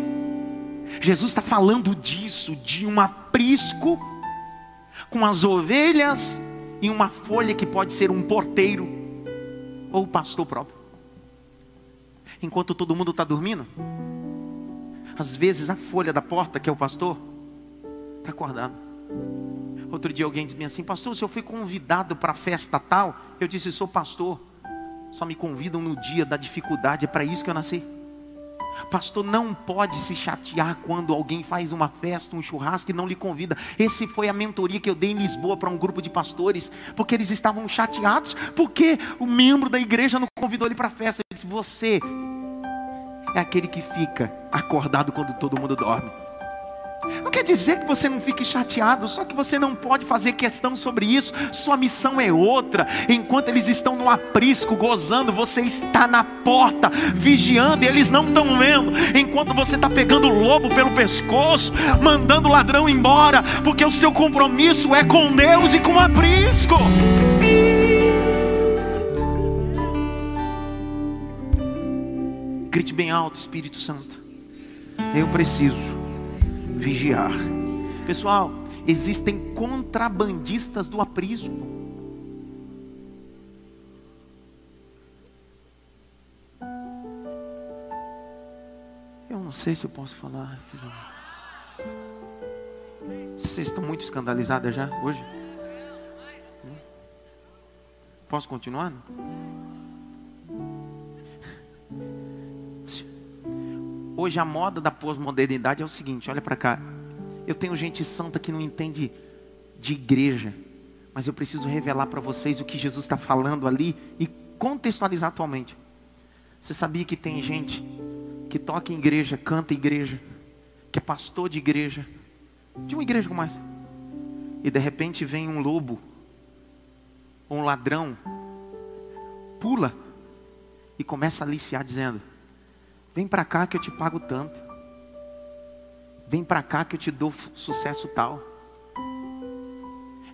Jesus está falando disso, de um aprisco com as ovelhas e uma folha que pode ser um porteiro ou o pastor próprio. Enquanto todo mundo está dormindo, às vezes a folha da porta, que é o pastor, está acordado. Outro dia alguém disse assim, pastor, se eu fui convidado para a festa tal, eu disse, sou pastor. Só me convidam no dia da dificuldade, é para isso que eu nasci. Pastor não pode se chatear quando alguém faz uma festa, um churrasco e não lhe convida. Esse foi a mentoria que eu dei em Lisboa para um grupo de pastores, porque eles estavam chateados porque o membro da igreja não convidou ele para a festa. Ele disse: "Você é aquele que fica acordado quando todo mundo dorme. Não quer dizer que você não fique chateado, só que você não pode fazer questão sobre isso. Sua missão é outra. Enquanto eles estão no aprisco, gozando, você está na porta, vigiando, e eles não estão vendo. Enquanto você está pegando o lobo pelo pescoço, mandando o ladrão embora, porque o seu compromisso é com Deus e com o aprisco. Grite bem alto, Espírito Santo. Eu preciso vigiar. Pessoal, existem contrabandistas do aprisco. Eu não sei se eu posso falar, filho. Vocês estão muito escandalizadas já hoje? Posso continuar? Hoje a moda da pós-modernidade é o seguinte: olha para cá. Eu tenho gente santa que não entende de igreja, mas eu preciso revelar para vocês o que Jesus está falando ali e contextualizar atualmente. Você sabia que tem gente que toca em igreja, canta em igreja, que é pastor de igreja, de uma igreja como essa, e de repente vem um lobo, um ladrão, pula e começa a aliciar dizendo: Vem para cá que eu te pago tanto. Vem para cá que eu te dou sucesso tal.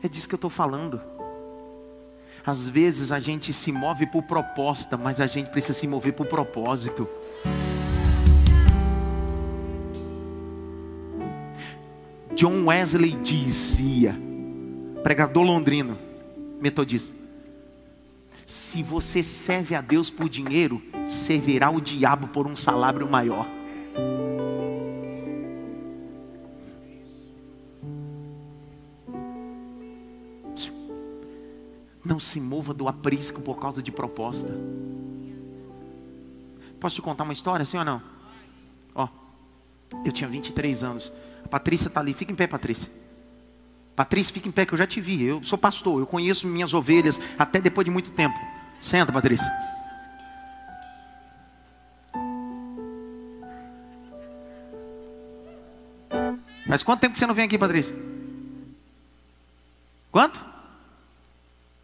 É disso que eu estou falando. Às vezes a gente se move por proposta, mas a gente precisa se mover por propósito. John Wesley dizia, pregador londrino, metodista: se você serve a Deus por dinheiro, servirá o diabo por um salário maior. Não se mova do aprisco por causa de proposta. Posso te contar uma história, sim ou não? Ó, eu tinha 23 anos. A Patrícia está ali. Fica em pé, Patrícia. Patrícia, fica em pé que eu já te vi. Eu sou pastor, eu conheço minhas ovelhas até depois de muito tempo. Senta, Patrícia. Faz quanto tempo que você não vem aqui, Patrícia? Quanto?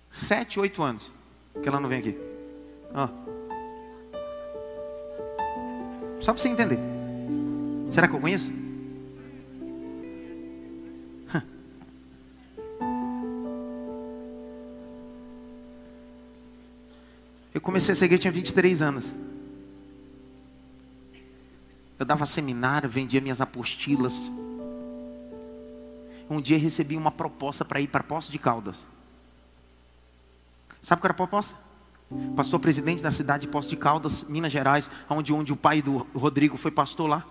Sete, oito anos que ela não vem aqui. Ó. Só para você entender. Será que eu conheço? Eu comecei a seguir, eu tinha 23 anos. Eu dava seminário, vendia minhas apostilas. Um dia recebi uma proposta para ir para Poço de Caldas. Sabe qual era a proposta? Pastor presidente da cidade de Poço de Caldas, Minas Gerais, onde, onde o pai do Rodrigo foi pastor lá.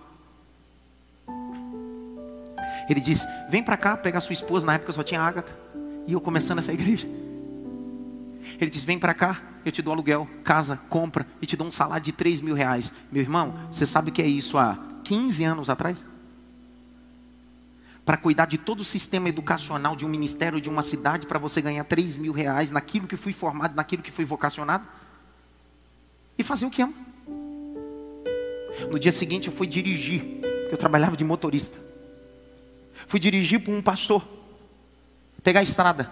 Ele disse: Vem para cá pegar sua esposa. Na época eu só tinha Ágata. E eu começando essa igreja. Ele disse: Vem para cá, eu te dou aluguel, casa, compra e te dou um salário de 3 mil reais. Meu irmão, você sabe o que é isso há 15 anos atrás? Para cuidar de todo o sistema educacional de um ministério, de uma cidade, para você ganhar 3 mil reais naquilo que fui formado, naquilo que fui vocacionado? E fazer o que amo. No dia seguinte eu fui dirigir, porque eu trabalhava de motorista. Fui dirigir para um pastor, pegar a estrada,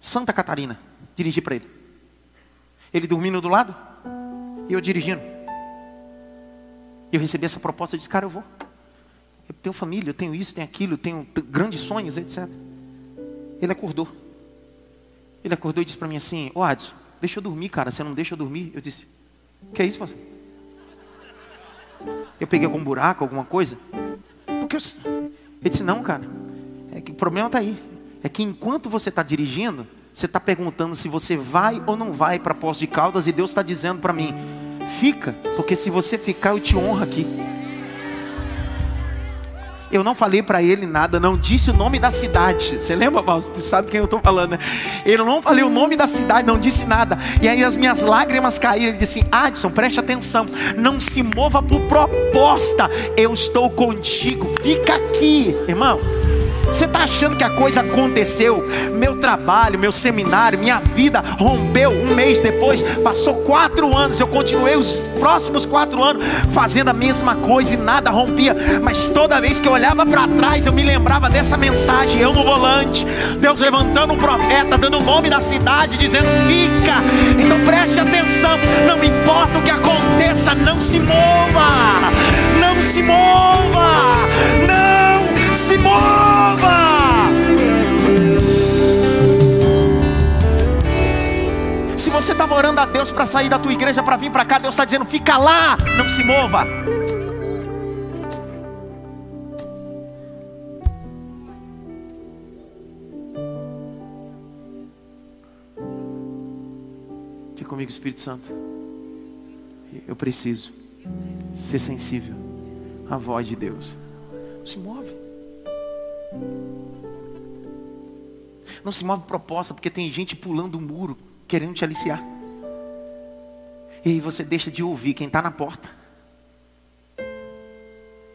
Santa Catarina dirigir para ele. Ele dormindo do lado e eu dirigindo. Eu recebi essa proposta, eu disse, cara, eu vou. Eu tenho família, eu tenho isso, tenho aquilo, tenho grandes sonhos, etc. Ele acordou. Ele acordou e disse para mim assim, ô Adson, deixa eu dormir, cara, você não deixa eu dormir? Eu disse, que é isso, você? Eu peguei algum buraco, alguma coisa? Porque eu... Ele disse, não, cara, é que o problema está aí. É que enquanto você está dirigindo, você está perguntando se você vai ou não vai para Poço de Caldas e Deus está dizendo para mim, fica, porque se você ficar eu te honro aqui. Eu não falei para ele nada, não disse o nome da cidade. Você lembra, Paulo? Você sabe quem eu estou falando, né? Eu não falei o nome da cidade, não disse nada. E aí as minhas lágrimas caíram. Ele disse: Adson, preste atenção. Não se mova por proposta. Eu estou contigo. Fica aqui, irmão. Você está achando que a coisa aconteceu? Meu trabalho, meu seminário, minha vida rompeu um mês depois. Passou quatro anos. Eu continuei os próximos quatro anos fazendo a mesma coisa e nada rompia. Mas toda vez que eu olhava para trás, eu me lembrava dessa mensagem. Eu no volante, Deus levantando um profeta, dando o nome da cidade, dizendo: Fica. Então preste atenção. Não importa o que aconteça, não se mova. Não se mova. Não se mova. Você estava orando a Deus para sair da tua igreja para vir para cá, Deus está dizendo: fica lá, não se mova. Diga comigo, Espírito Santo. Eu preciso ser sensível à voz de Deus. Se move. Não se move proposta, porque tem gente pulando o muro querendo te aliciar. E aí você deixa de ouvir quem está na porta,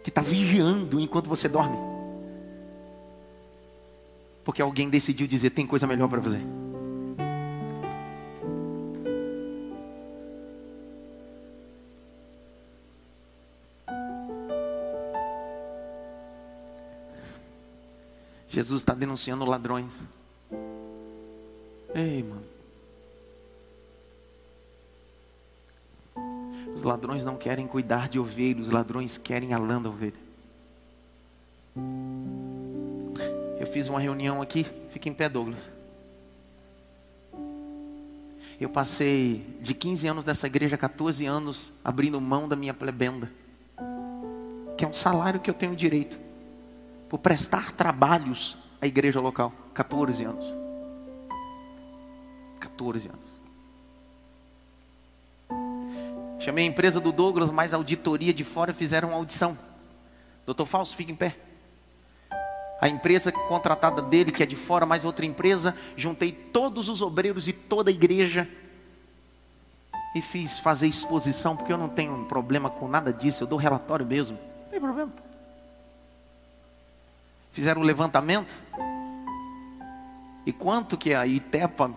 que está vigiando enquanto você dorme, porque alguém decidiu dizer: tem coisa melhor para fazer. Jesus está denunciando ladrões. Ei, mano. Os ladrões não querem cuidar de ovelha, os ladrões querem a lã da ovelha. Eu fiz uma reunião aqui, fica em pé, Douglas. Eu passei de 15 anos dessa igreja, 14 anos, abrindo mão da minha plebenda, que é um salário que eu tenho direito, por prestar trabalhos à igreja local. 14 anos. 14 anos. Chamei a empresa do Douglas, mas a auditoria de fora fizeram uma audição. Doutor Fausto, fica em pé. A empresa contratada dele, que é de fora, mais outra empresa, juntei todos os obreiros e toda a igreja e fiz fazer exposição, porque eu não tenho problema com nada disso, eu dou relatório mesmo, não tem problema. Fizeram um levantamento, e quanto que a Itepa,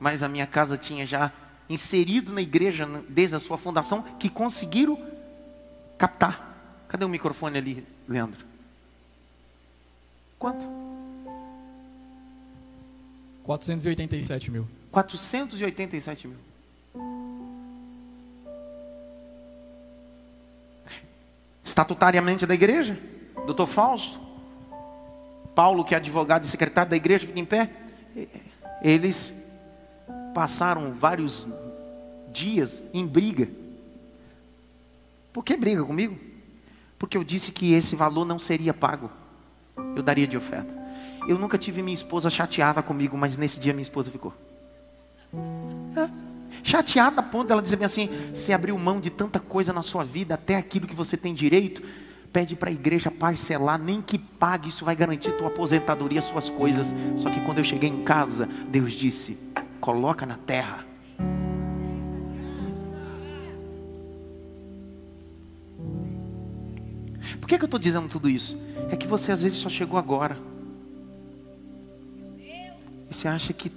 mais a minha casa tinha já inserido na igreja desde a sua fundação que conseguiram captar. Cadê o microfone ali, Leandro? Quanto? 487 mil. 487 mil. Estatutariamente da igreja, doutor Fausto, Paulo, que é advogado e secretário da igreja, fica em pé. Eles passaram vários dias em briga. Por que briga comigo? Porque eu disse que esse valor não seria pago. Eu daria de oferta. Eu nunca tive minha esposa chateada comigo, mas nesse dia minha esposa ficou. É, chateada a ponto dela dizer assim: você abriu mão de tanta coisa na sua vida, até aquilo que você tem direito, pede para a igreja parcelar, nem que pague, isso vai garantir tua aposentadoria, suas coisas. Só que quando eu cheguei em casa, Deus disse: coloca na terra. Por que, que eu estou dizendo tudo isso? É que você às vezes só chegou agora. E você acha que.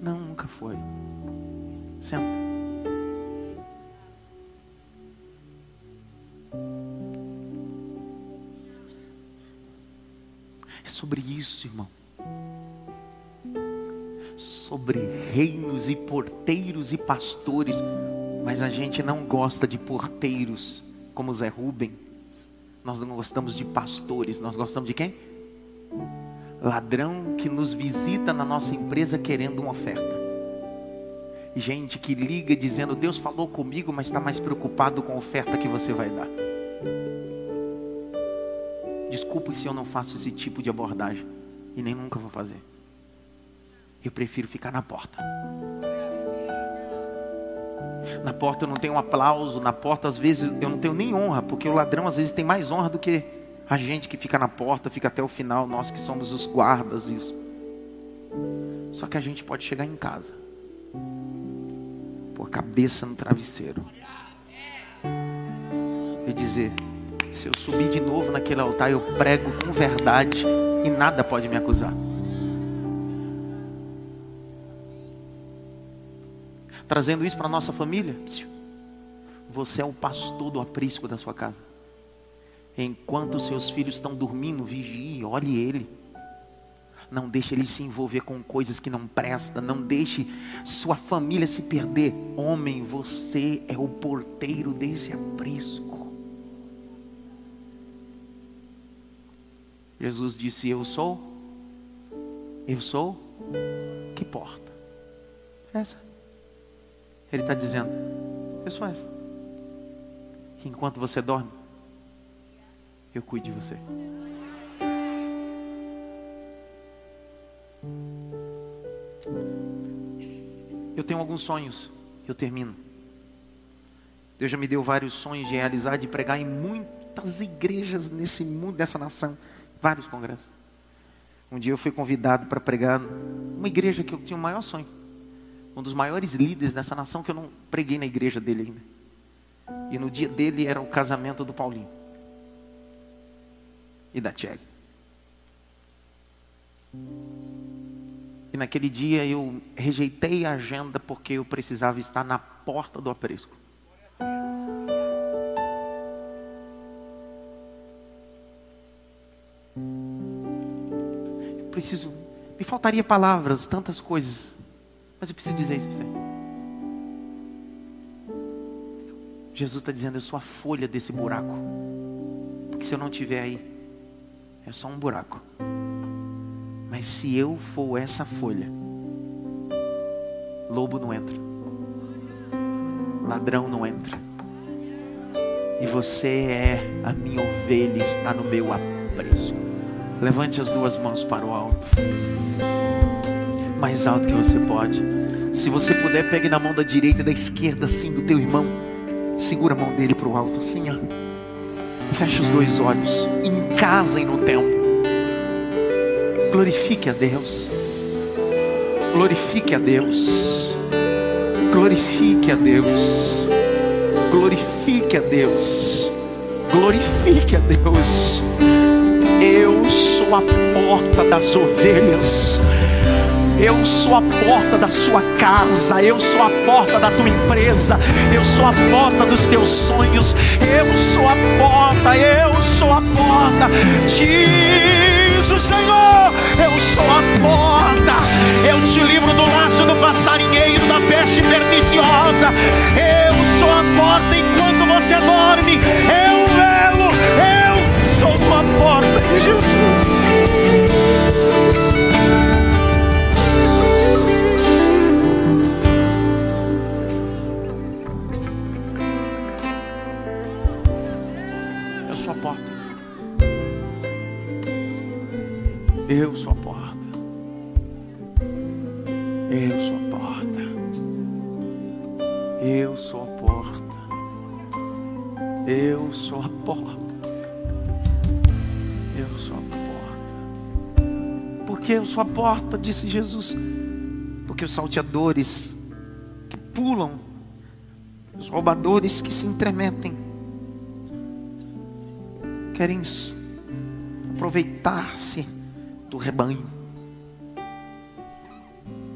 Não, nunca foi. Senta. Sobre isso, irmão sobre reinos e porteiros e pastores, mas a gente não gosta de porteiros como Zé Rubem. Nós não gostamos de pastores, nós gostamos de quem? Ladrão que nos visita na nossa empresa querendo uma oferta. Gente que liga dizendo: Deus falou comigo, mas está mais preocupado com a oferta que você vai dar. Desculpe se eu não faço esse tipo de abordagem e nem nunca vou fazer. Eu prefiro ficar na porta. Na porta eu não tenho um aplauso, na porta às vezes eu não tenho nem honra, porque o ladrão às vezes tem mais honra do que a gente que fica na porta, fica até o final, nós que somos os guardas e os Só que a gente pode chegar em casa. Pôr a cabeça no travesseiro. E dizer: se eu subir de novo naquele altar, eu prego com verdade e nada pode me acusar. Trazendo isso para nossa família. Você é o pastor do aprisco da sua casa. Enquanto seus filhos estão dormindo, vigie, olhe ele. Não deixe ele se envolver com coisas que não prestam. Não deixe sua família se perder. Homem, você é o porteiro desse aprisco. Jesus disse: Eu sou. Eu sou. Que porta? Essa. Ele está dizendo: Eu sou essa. Que enquanto você dorme, eu cuido de você. Eu tenho alguns sonhos, eu termino. Deus já me deu vários sonhos de realizar, de pregar em muitas igrejas nesse mundo, nessa nação, vários congressos. Um dia eu fui convidado para pregar numa igreja que eu tinha o maior sonho um dos maiores líderes dessa nação que eu não preguei na igreja dele ainda. E no dia dele era o casamento do Paulinho e da Tcheg. E naquele dia eu rejeitei a agenda porque eu precisava estar na porta do aprisco. Preciso, me faltaria palavras, tantas coisas. Mas eu preciso dizer isso para você. Jesus está dizendo: Eu sou a folha desse buraco. Porque se eu não estiver aí, é só um buraco. Mas se eu for essa folha, lobo não entra, ladrão não entra. E você é a minha ovelha, está no meu apreço. Levante as duas mãos para o alto mais alto que você pode. Se você puder, pegue na mão da direita e da esquerda, assim, do teu irmão. Segura a mão dele para o alto, assim, ó. Feche os dois olhos. Em casa e no templo. Glorifique a Deus. Glorifique a Deus. Glorifique a Deus. Glorifique a Deus. Glorifique a Deus. Eu sou a porta das ovelhas. Eu sou a porta da sua casa, eu sou a porta da tua empresa, eu sou a porta dos teus sonhos, eu sou a porta, eu sou a porta. Diz o Senhor, eu sou a porta. Eu te livro do laço do passarinheiro, da peste perniciosa. Eu sou a porta enquanto você dorme. Eu velo, eu sou sua porta de Jesus. Porque eu sou a porta, disse Jesus. Porque os salteadores que pulam, os roubadores que se entremetem, querem aproveitar-se do rebanho.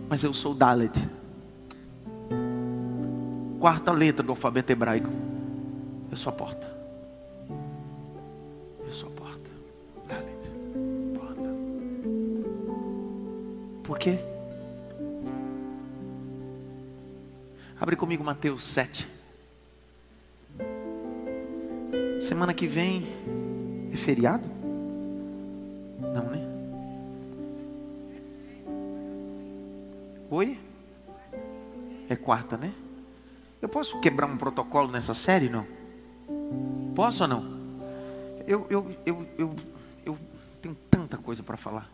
Mas eu sou Dalet. Quarta letra do alfabeto hebraico. Eu sou a porta. Por quê? Abre comigo Mateus 7. Semana que vem é feriado? Não, né? Oi? É quarta, né? Eu posso quebrar um protocolo nessa série, não? Posso ou não? Eu, eu, eu, eu, eu tenho tanta coisa para falar.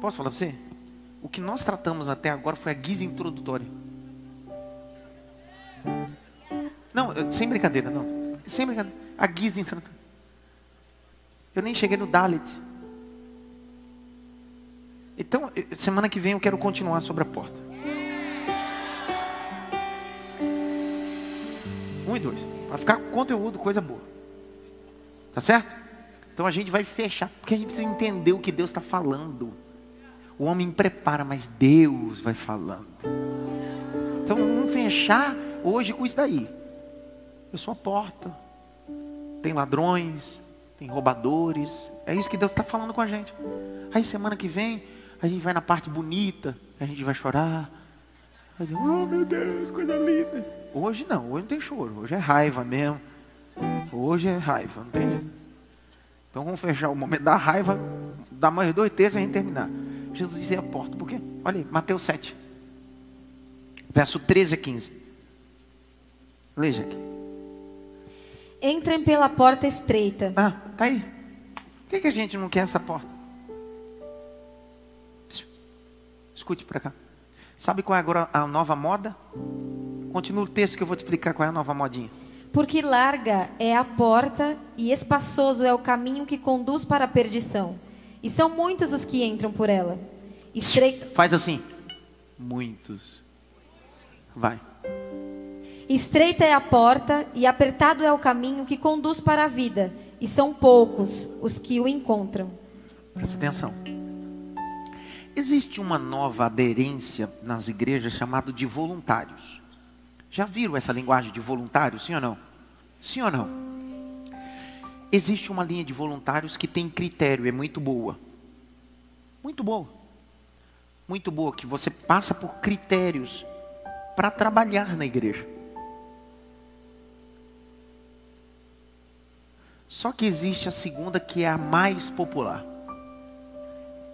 Posso falar para você? O que nós tratamos até agora foi a guisa introdutória. Não, sem brincadeira, não. Sem brincadeira. A guisa introdutória. Eu nem cheguei no Dalit. Então, semana que vem eu quero continuar sobre a porta. Um e dois. Para ficar com conteúdo, coisa boa. Tá certo? Então a gente vai fechar. Porque a gente precisa entender o que Deus está falando. O homem prepara, mas Deus vai falando. Então vamos fechar hoje com isso daí. Eu sou a porta. Tem ladrões, tem roubadores. É isso que Deus está falando com a gente. Aí semana que vem a gente vai na parte bonita, a gente vai chorar. Vai dizer, oh meu Deus, coisa linda. Hoje não, hoje não tem choro, hoje é raiva mesmo. Hoje é raiva, não tem Então vamos fechar o momento da raiva, dar mais dois terços e a gente terminar. Jesus disse a porta, por quê? Olha aí, Mateus 7, verso 13 a 15. Leia aqui. Entrem pela porta estreita. Ah, tá aí. Por que, que a gente não quer essa porta? Escute para cá. Sabe qual é agora a nova moda? Continua o texto que eu vou te explicar qual é a nova modinha. Porque larga é a porta e espaçoso é o caminho que conduz para a perdição. E são muitos os que entram por ela. Estreita... Faz assim. Muitos. Vai. Estreita é a porta e apertado é o caminho que conduz para a vida. E são poucos os que o encontram. Presta atenção. Existe uma nova aderência nas igrejas chamado de voluntários. Já viram essa linguagem de voluntários, sim ou não? Sim ou não? Existe uma linha de voluntários que tem critério, é muito boa. Muito boa. Muito boa, que você passa por critérios para trabalhar na igreja. Só que existe a segunda que é a mais popular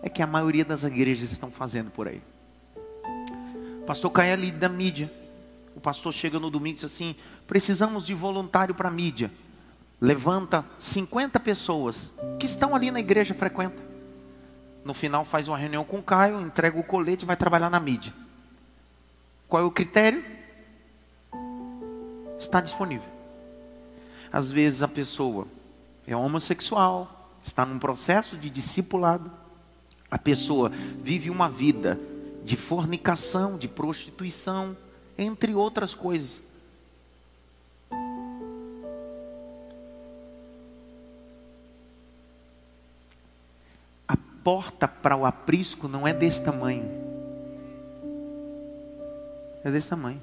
é que a maioria das igrejas estão fazendo por aí. O pastor cai ali da mídia. O pastor chega no domingo e diz assim: precisamos de voluntário para a mídia. Levanta 50 pessoas que estão ali na igreja frequenta. No final faz uma reunião com o Caio, entrega o colete e vai trabalhar na mídia. Qual é o critério? Está disponível. Às vezes a pessoa é homossexual, está num processo de discipulado, a pessoa vive uma vida de fornicação, de prostituição, entre outras coisas. Porta para o aprisco não é desse tamanho. É desse tamanho.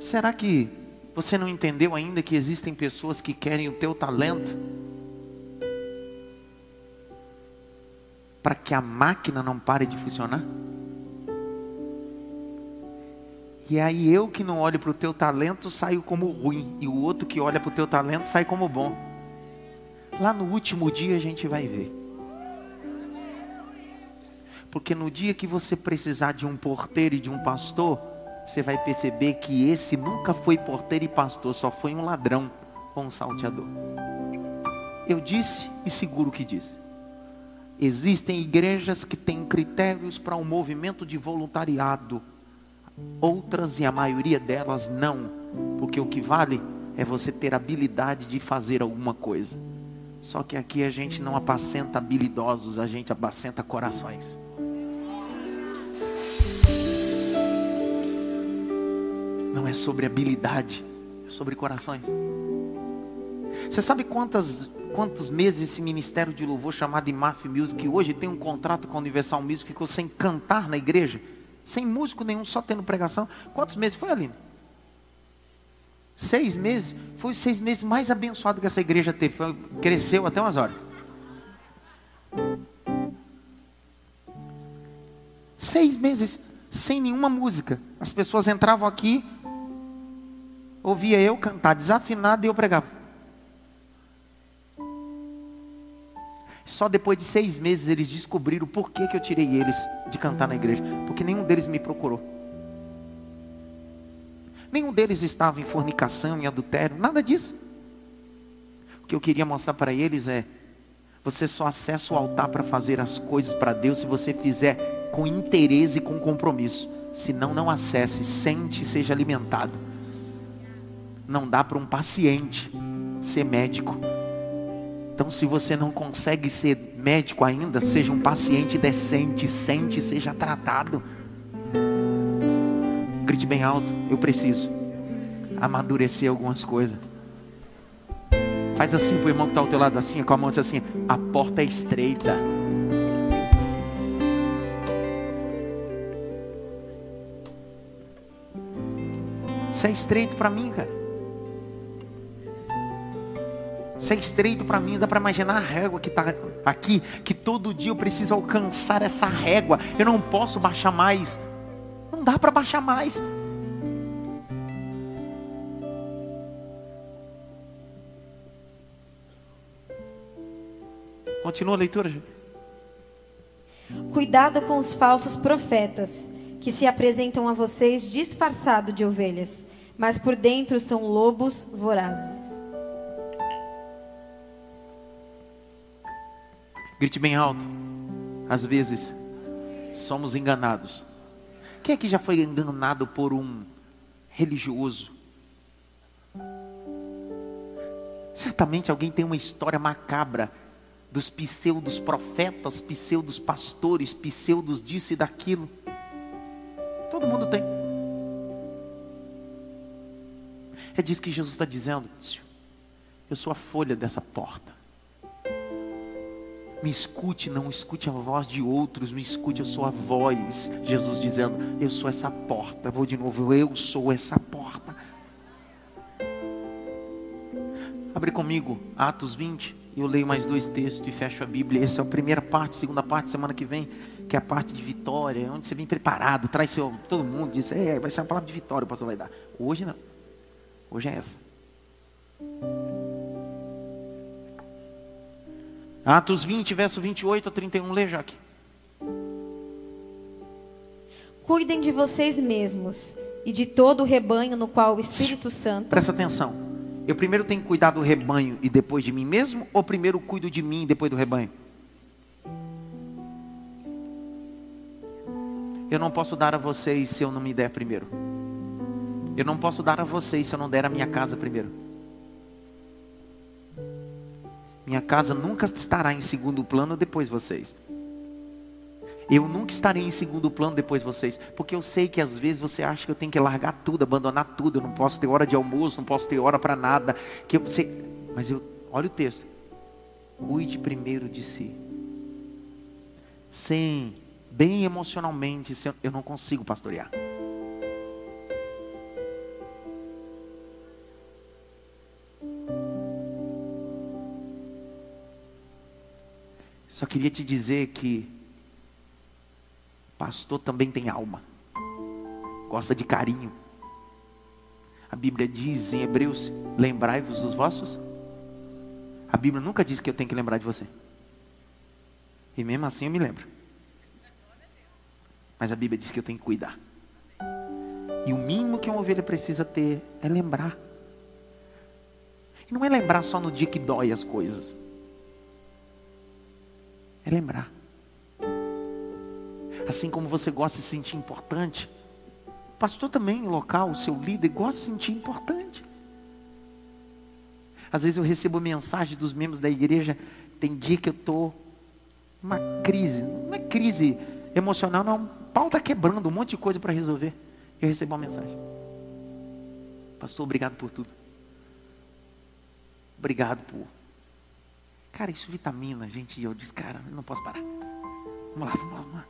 Será que você não entendeu ainda que existem pessoas que querem o teu talento? Para que a máquina não pare de funcionar? E aí eu que não olho para o teu talento saio como ruim. E o outro que olha para o teu talento sai como bom. Lá no último dia a gente vai ver. Porque no dia que você precisar de um porteiro e de um pastor, você vai perceber que esse nunca foi porteiro e pastor, só foi um ladrão ou um salteador. Eu disse e seguro que disse. Existem igrejas que têm critérios para um movimento de voluntariado, outras e a maioria delas não, porque o que vale é você ter habilidade de fazer alguma coisa. Só que aqui a gente não apacenta habilidosos, a gente apacenta corações. não é sobre habilidade, é sobre corações. Você sabe quantas, quantos meses esse ministério de louvor chamado IMAF Music, que hoje tem um contrato com a Universal Music, ficou sem cantar na igreja? Sem músico nenhum, só tendo pregação. Quantos meses foi, Aline? Seis meses? Foi seis meses mais abençoados que essa igreja teve. Foi, cresceu até umas horas. Seis meses sem nenhuma música. As pessoas entravam aqui, ouvia eu cantar desafinado e eu pregava. Só depois de seis meses eles descobriram por que, que eu tirei eles de cantar na igreja. Porque nenhum deles me procurou. Nenhum deles estava em fornicação, em adultério, nada disso. O que eu queria mostrar para eles é: você só acessa o altar para fazer as coisas para Deus se você fizer com interesse e com compromisso. Senão, não acesse, sente e seja alimentado. Não dá para um paciente ser médico. Então, se você não consegue ser médico ainda, seja um paciente decente, sente seja tratado. Grite bem alto, eu preciso amadurecer algumas coisas. Faz assim para o irmão que está ao teu lado, assim, com a mão assim: a porta é estreita. Isso é estreito para mim, cara. É estreito para mim, dá para imaginar a régua que está aqui, que todo dia eu preciso alcançar essa régua. Eu não posso baixar mais. Não dá para baixar mais. Continua a leitura. Cuidado com os falsos profetas, que se apresentam a vocês disfarçado de ovelhas, mas por dentro são lobos vorazes. Grite bem alto. Às vezes somos enganados. Quem aqui já foi enganado por um religioso? Certamente alguém tem uma história macabra dos pseudos profetas, pseudos pastores, pseudos disso e daquilo. Todo mundo tem. É disso que Jesus está dizendo. Eu sou a folha dessa porta. Me escute, não escute a voz de outros, me escute a sua voz. Jesus dizendo: Eu sou essa porta. Vou de novo, eu sou essa porta. Abre comigo, Atos 20. Eu leio mais dois textos e fecho a Bíblia. Essa é a primeira parte, segunda parte, semana que vem, que é a parte de vitória, onde você vem preparado, traz seu, todo mundo, diz, é, vai ser uma palavra de vitória, o pastor vai dar. Hoje não. Hoje é essa. Atos 20, verso 28 a 31, lê, Jaque. Cuidem de vocês mesmos e de todo o rebanho no qual o Espírito Santo. Presta atenção. Eu primeiro tenho que cuidar do rebanho e depois de mim mesmo? Ou primeiro cuido de mim e depois do rebanho? Eu não posso dar a vocês se eu não me der primeiro. Eu não posso dar a vocês se eu não der a minha casa primeiro. Minha casa nunca estará em segundo plano depois vocês. Eu nunca estarei em segundo plano depois de vocês, porque eu sei que às vezes você acha que eu tenho que largar tudo, abandonar tudo, eu não posso ter hora de almoço, não posso ter hora para nada, que você, mas eu, olha o texto. Cuide primeiro de si. Sim, bem emocionalmente, eu não consigo pastorear. Só queria te dizer que Pastor também tem alma, gosta de carinho. A Bíblia diz em Hebreus: lembrai-vos dos vossos. A Bíblia nunca diz que eu tenho que lembrar de você. E mesmo assim eu me lembro. Mas a Bíblia diz que eu tenho que cuidar. E o mínimo que uma ovelha precisa ter é lembrar. E não é lembrar só no dia que dói as coisas. É lembrar. Assim como você gosta de se sentir importante, o pastor também, local, o seu líder, gosta de se sentir importante. Às vezes eu recebo mensagem dos membros da igreja, tem dia que eu estou numa crise, não é crise emocional, não, o pau está quebrando, um monte de coisa para resolver. Eu recebo uma mensagem. Pastor, obrigado por tudo. Obrigado por. Cara, isso vitamina, gente. E eu disse, cara, eu não posso parar. Vamos lá, vamos lá, vamos lá.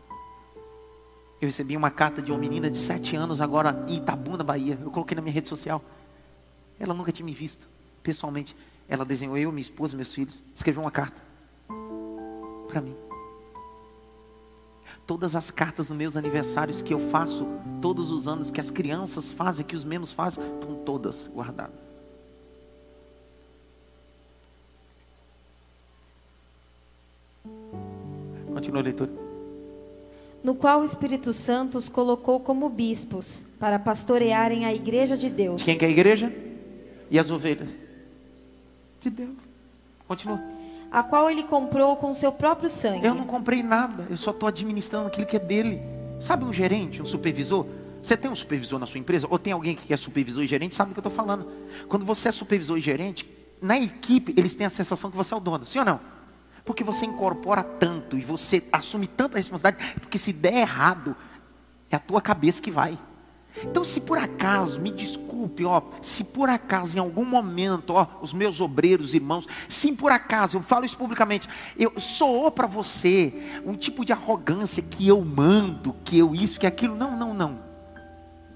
Eu recebi uma carta de uma menina de sete anos agora em Itabuna, Bahia. Eu coloquei na minha rede social. Ela nunca tinha me visto pessoalmente. Ela desenhou eu, minha esposa, meus filhos. Escreveu uma carta para mim. todas as cartas nos meus aniversários que eu faço todos os anos, que as crianças fazem, que os membros fazem, estão todas guardadas. Continua a leitura. No qual o Espírito Santo os colocou como bispos, para pastorearem a igreja de Deus. De quem que é a igreja? E as ovelhas? De Deus. Continua. A qual ele comprou com seu próprio sangue. Eu não comprei nada, eu só estou administrando aquilo que é dele. Sabe um gerente, um supervisor? Você tem um supervisor na sua empresa? Ou tem alguém que é supervisor e gerente? Sabe do que eu estou falando? Quando você é supervisor e gerente, na equipe eles têm a sensação que você é o dono, sim ou não? Porque você incorpora tanto e você assume tanta responsabilidade, porque se der errado, é a tua cabeça que vai. Então, se por acaso, me desculpe, ó, se por acaso em algum momento, ó, os meus obreiros, irmãos, se por acaso, eu falo isso publicamente, eu soou para você um tipo de arrogância que eu mando, que eu isso, que aquilo, não, não, não.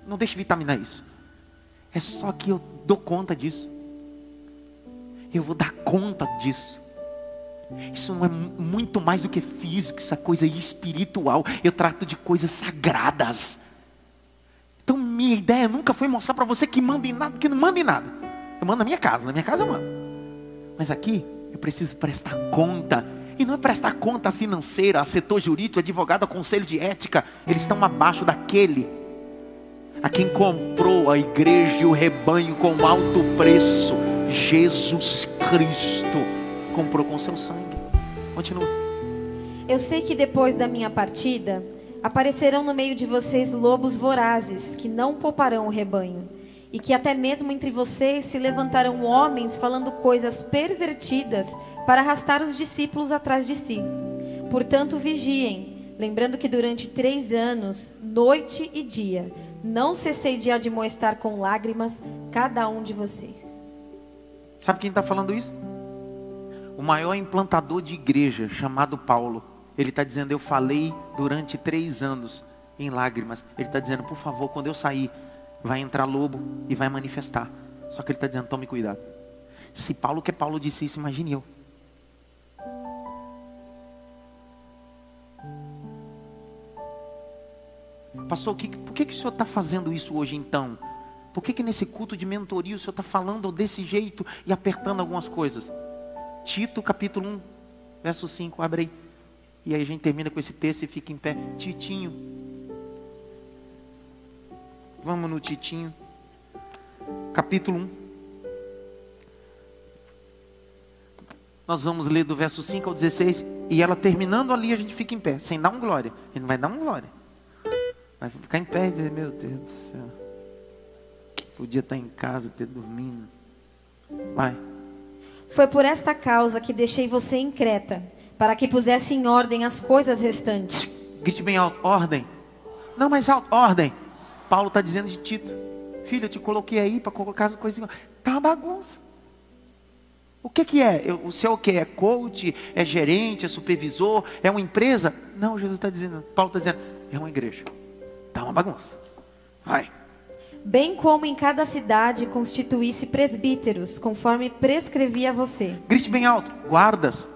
Não deixe vitaminar isso. É só que eu dou conta disso. Eu vou dar conta disso. Isso não é muito mais do que físico, isso é coisa espiritual. Eu trato de coisas sagradas. Então minha ideia nunca foi mostrar para você que manda em nada, que não manda em nada. Eu mando na minha casa, na minha casa eu mando. Mas aqui eu preciso prestar conta. E não é prestar conta financeira, a setor jurídico, advogado, a conselho de ética. Eles estão abaixo daquele a quem comprou a igreja e o rebanho com alto preço. Jesus Cristo comprou com seu sangue. Continua. Eu sei que depois da minha partida Aparecerão no meio de vocês lobos vorazes, que não pouparão o rebanho, e que até mesmo entre vocês se levantarão homens falando coisas pervertidas para arrastar os discípulos atrás de si. Portanto, vigiem, lembrando que durante três anos, noite e dia, não cessei de admoestar com lágrimas cada um de vocês. Sabe quem está falando isso? O maior implantador de igreja, chamado Paulo. Ele está dizendo: Eu falei durante três anos em lágrimas. Ele está dizendo: Por favor, quando eu sair, vai entrar lobo e vai manifestar. Só que ele está dizendo: Tome cuidado. Se Paulo, que Paulo disse isso, imagine eu. Pastor, que, por que, que o senhor está fazendo isso hoje então? Por que, que nesse culto de mentoria o senhor está falando desse jeito e apertando algumas coisas? Tito capítulo 1, verso 5, abre aí. E aí a gente termina com esse texto e fica em pé. Titinho. Vamos no Titinho. Capítulo 1. Nós vamos ler do verso 5 ao 16. E ela terminando ali, a gente fica em pé, sem dar um glória. Ele não vai dar um glória. Vai ficar em pé e dizer, meu Deus do céu. Podia estar em casa, ter dormindo. Vai. Foi por esta causa que deixei você em Creta para que pusesse em ordem as coisas restantes. Grite bem alto, ordem. Não, mais alto, ordem. Paulo está dizendo de Tito, filho, eu te coloquei aí para colocar as coisas. Tá uma bagunça. O que que é? O seu o que é coach? É gerente? É supervisor? É uma empresa? Não, Jesus está dizendo. Paulo está dizendo, é uma igreja. Tá uma bagunça. Vai. Bem como em cada cidade constituísse presbíteros, conforme prescrevia você. Grite bem alto, guardas.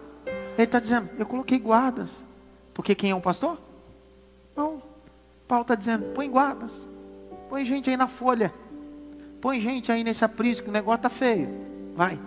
Ele está dizendo, eu coloquei guardas. Porque quem é o pastor? Não. Paulo está dizendo, põe guardas. Põe gente aí na folha. Põe gente aí nesse aprisco, que o negócio está feio. Vai.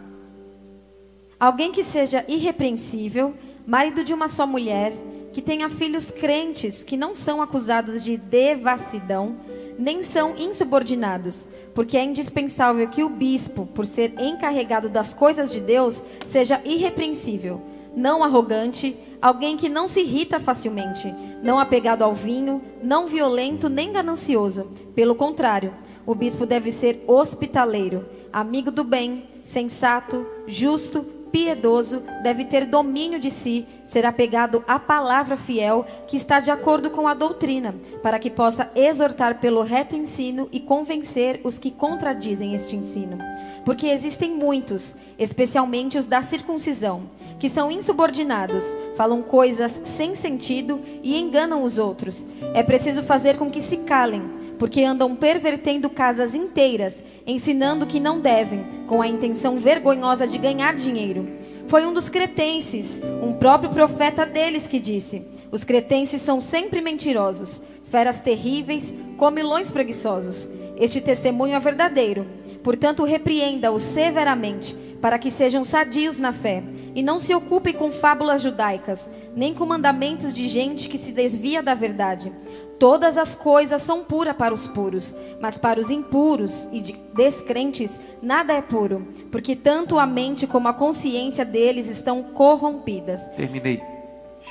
Alguém que seja irrepreensível, marido de uma só mulher, que tenha filhos crentes que não são acusados de devassidão, nem são insubordinados, porque é indispensável que o bispo, por ser encarregado das coisas de Deus, seja irrepreensível não arrogante, alguém que não se irrita facilmente, não apegado ao vinho, não violento nem ganancioso. Pelo contrário, o bispo deve ser hospitaleiro, amigo do bem, sensato, justo, piedoso, deve ter domínio de si, ser apegado à palavra fiel que está de acordo com a doutrina, para que possa exortar pelo reto ensino e convencer os que contradizem este ensino. Porque existem muitos, especialmente os da circuncisão, que são insubordinados, falam coisas sem sentido e enganam os outros. É preciso fazer com que se calem, porque andam pervertendo casas inteiras, ensinando que não devem, com a intenção vergonhosa de ganhar dinheiro. foi um dos cretenses, um próprio profeta deles, que disse: Os cretenses são sempre mentirosos, feras terríveis, comilões preguiçosos. Este testemunho é verdadeiro. Portanto, repreenda-os severamente, para que sejam sadios na fé, e não se ocupem com fábulas judaicas, nem com mandamentos de gente que se desvia da verdade. Todas as coisas são puras para os puros, mas para os impuros e descrentes nada é puro, porque tanto a mente como a consciência deles estão corrompidas. Terminei.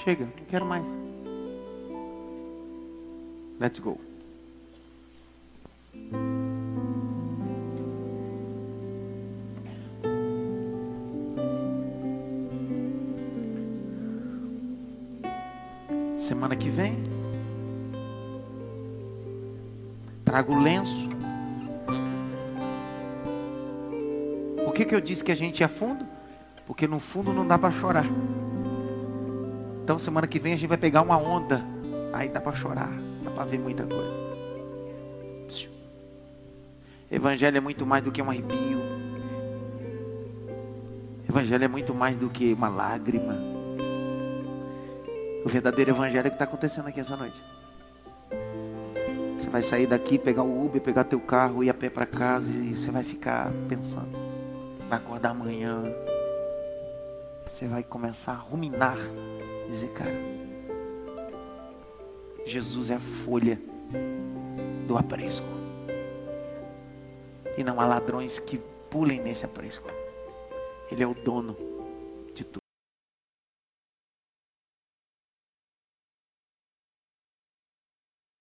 Chega, não quero mais. Let's go. Semana que vem, trago o lenço. Por que, que eu disse que a gente é fundo? Porque no fundo não dá para chorar. Então semana que vem a gente vai pegar uma onda. Aí dá para chorar, dá para ver muita coisa. Evangelho é muito mais do que um arrepio. Evangelho é muito mais do que uma lágrima. O verdadeiro evangelho é que está acontecendo aqui essa noite. Você vai sair daqui, pegar o Uber, pegar teu carro, ir a pé para casa e você vai ficar pensando. Vai acordar amanhã. Você vai começar a ruminar. Dizer, cara, Jesus é a folha do aprisco. E não há ladrões que pulem nesse aprisco. Ele é o dono.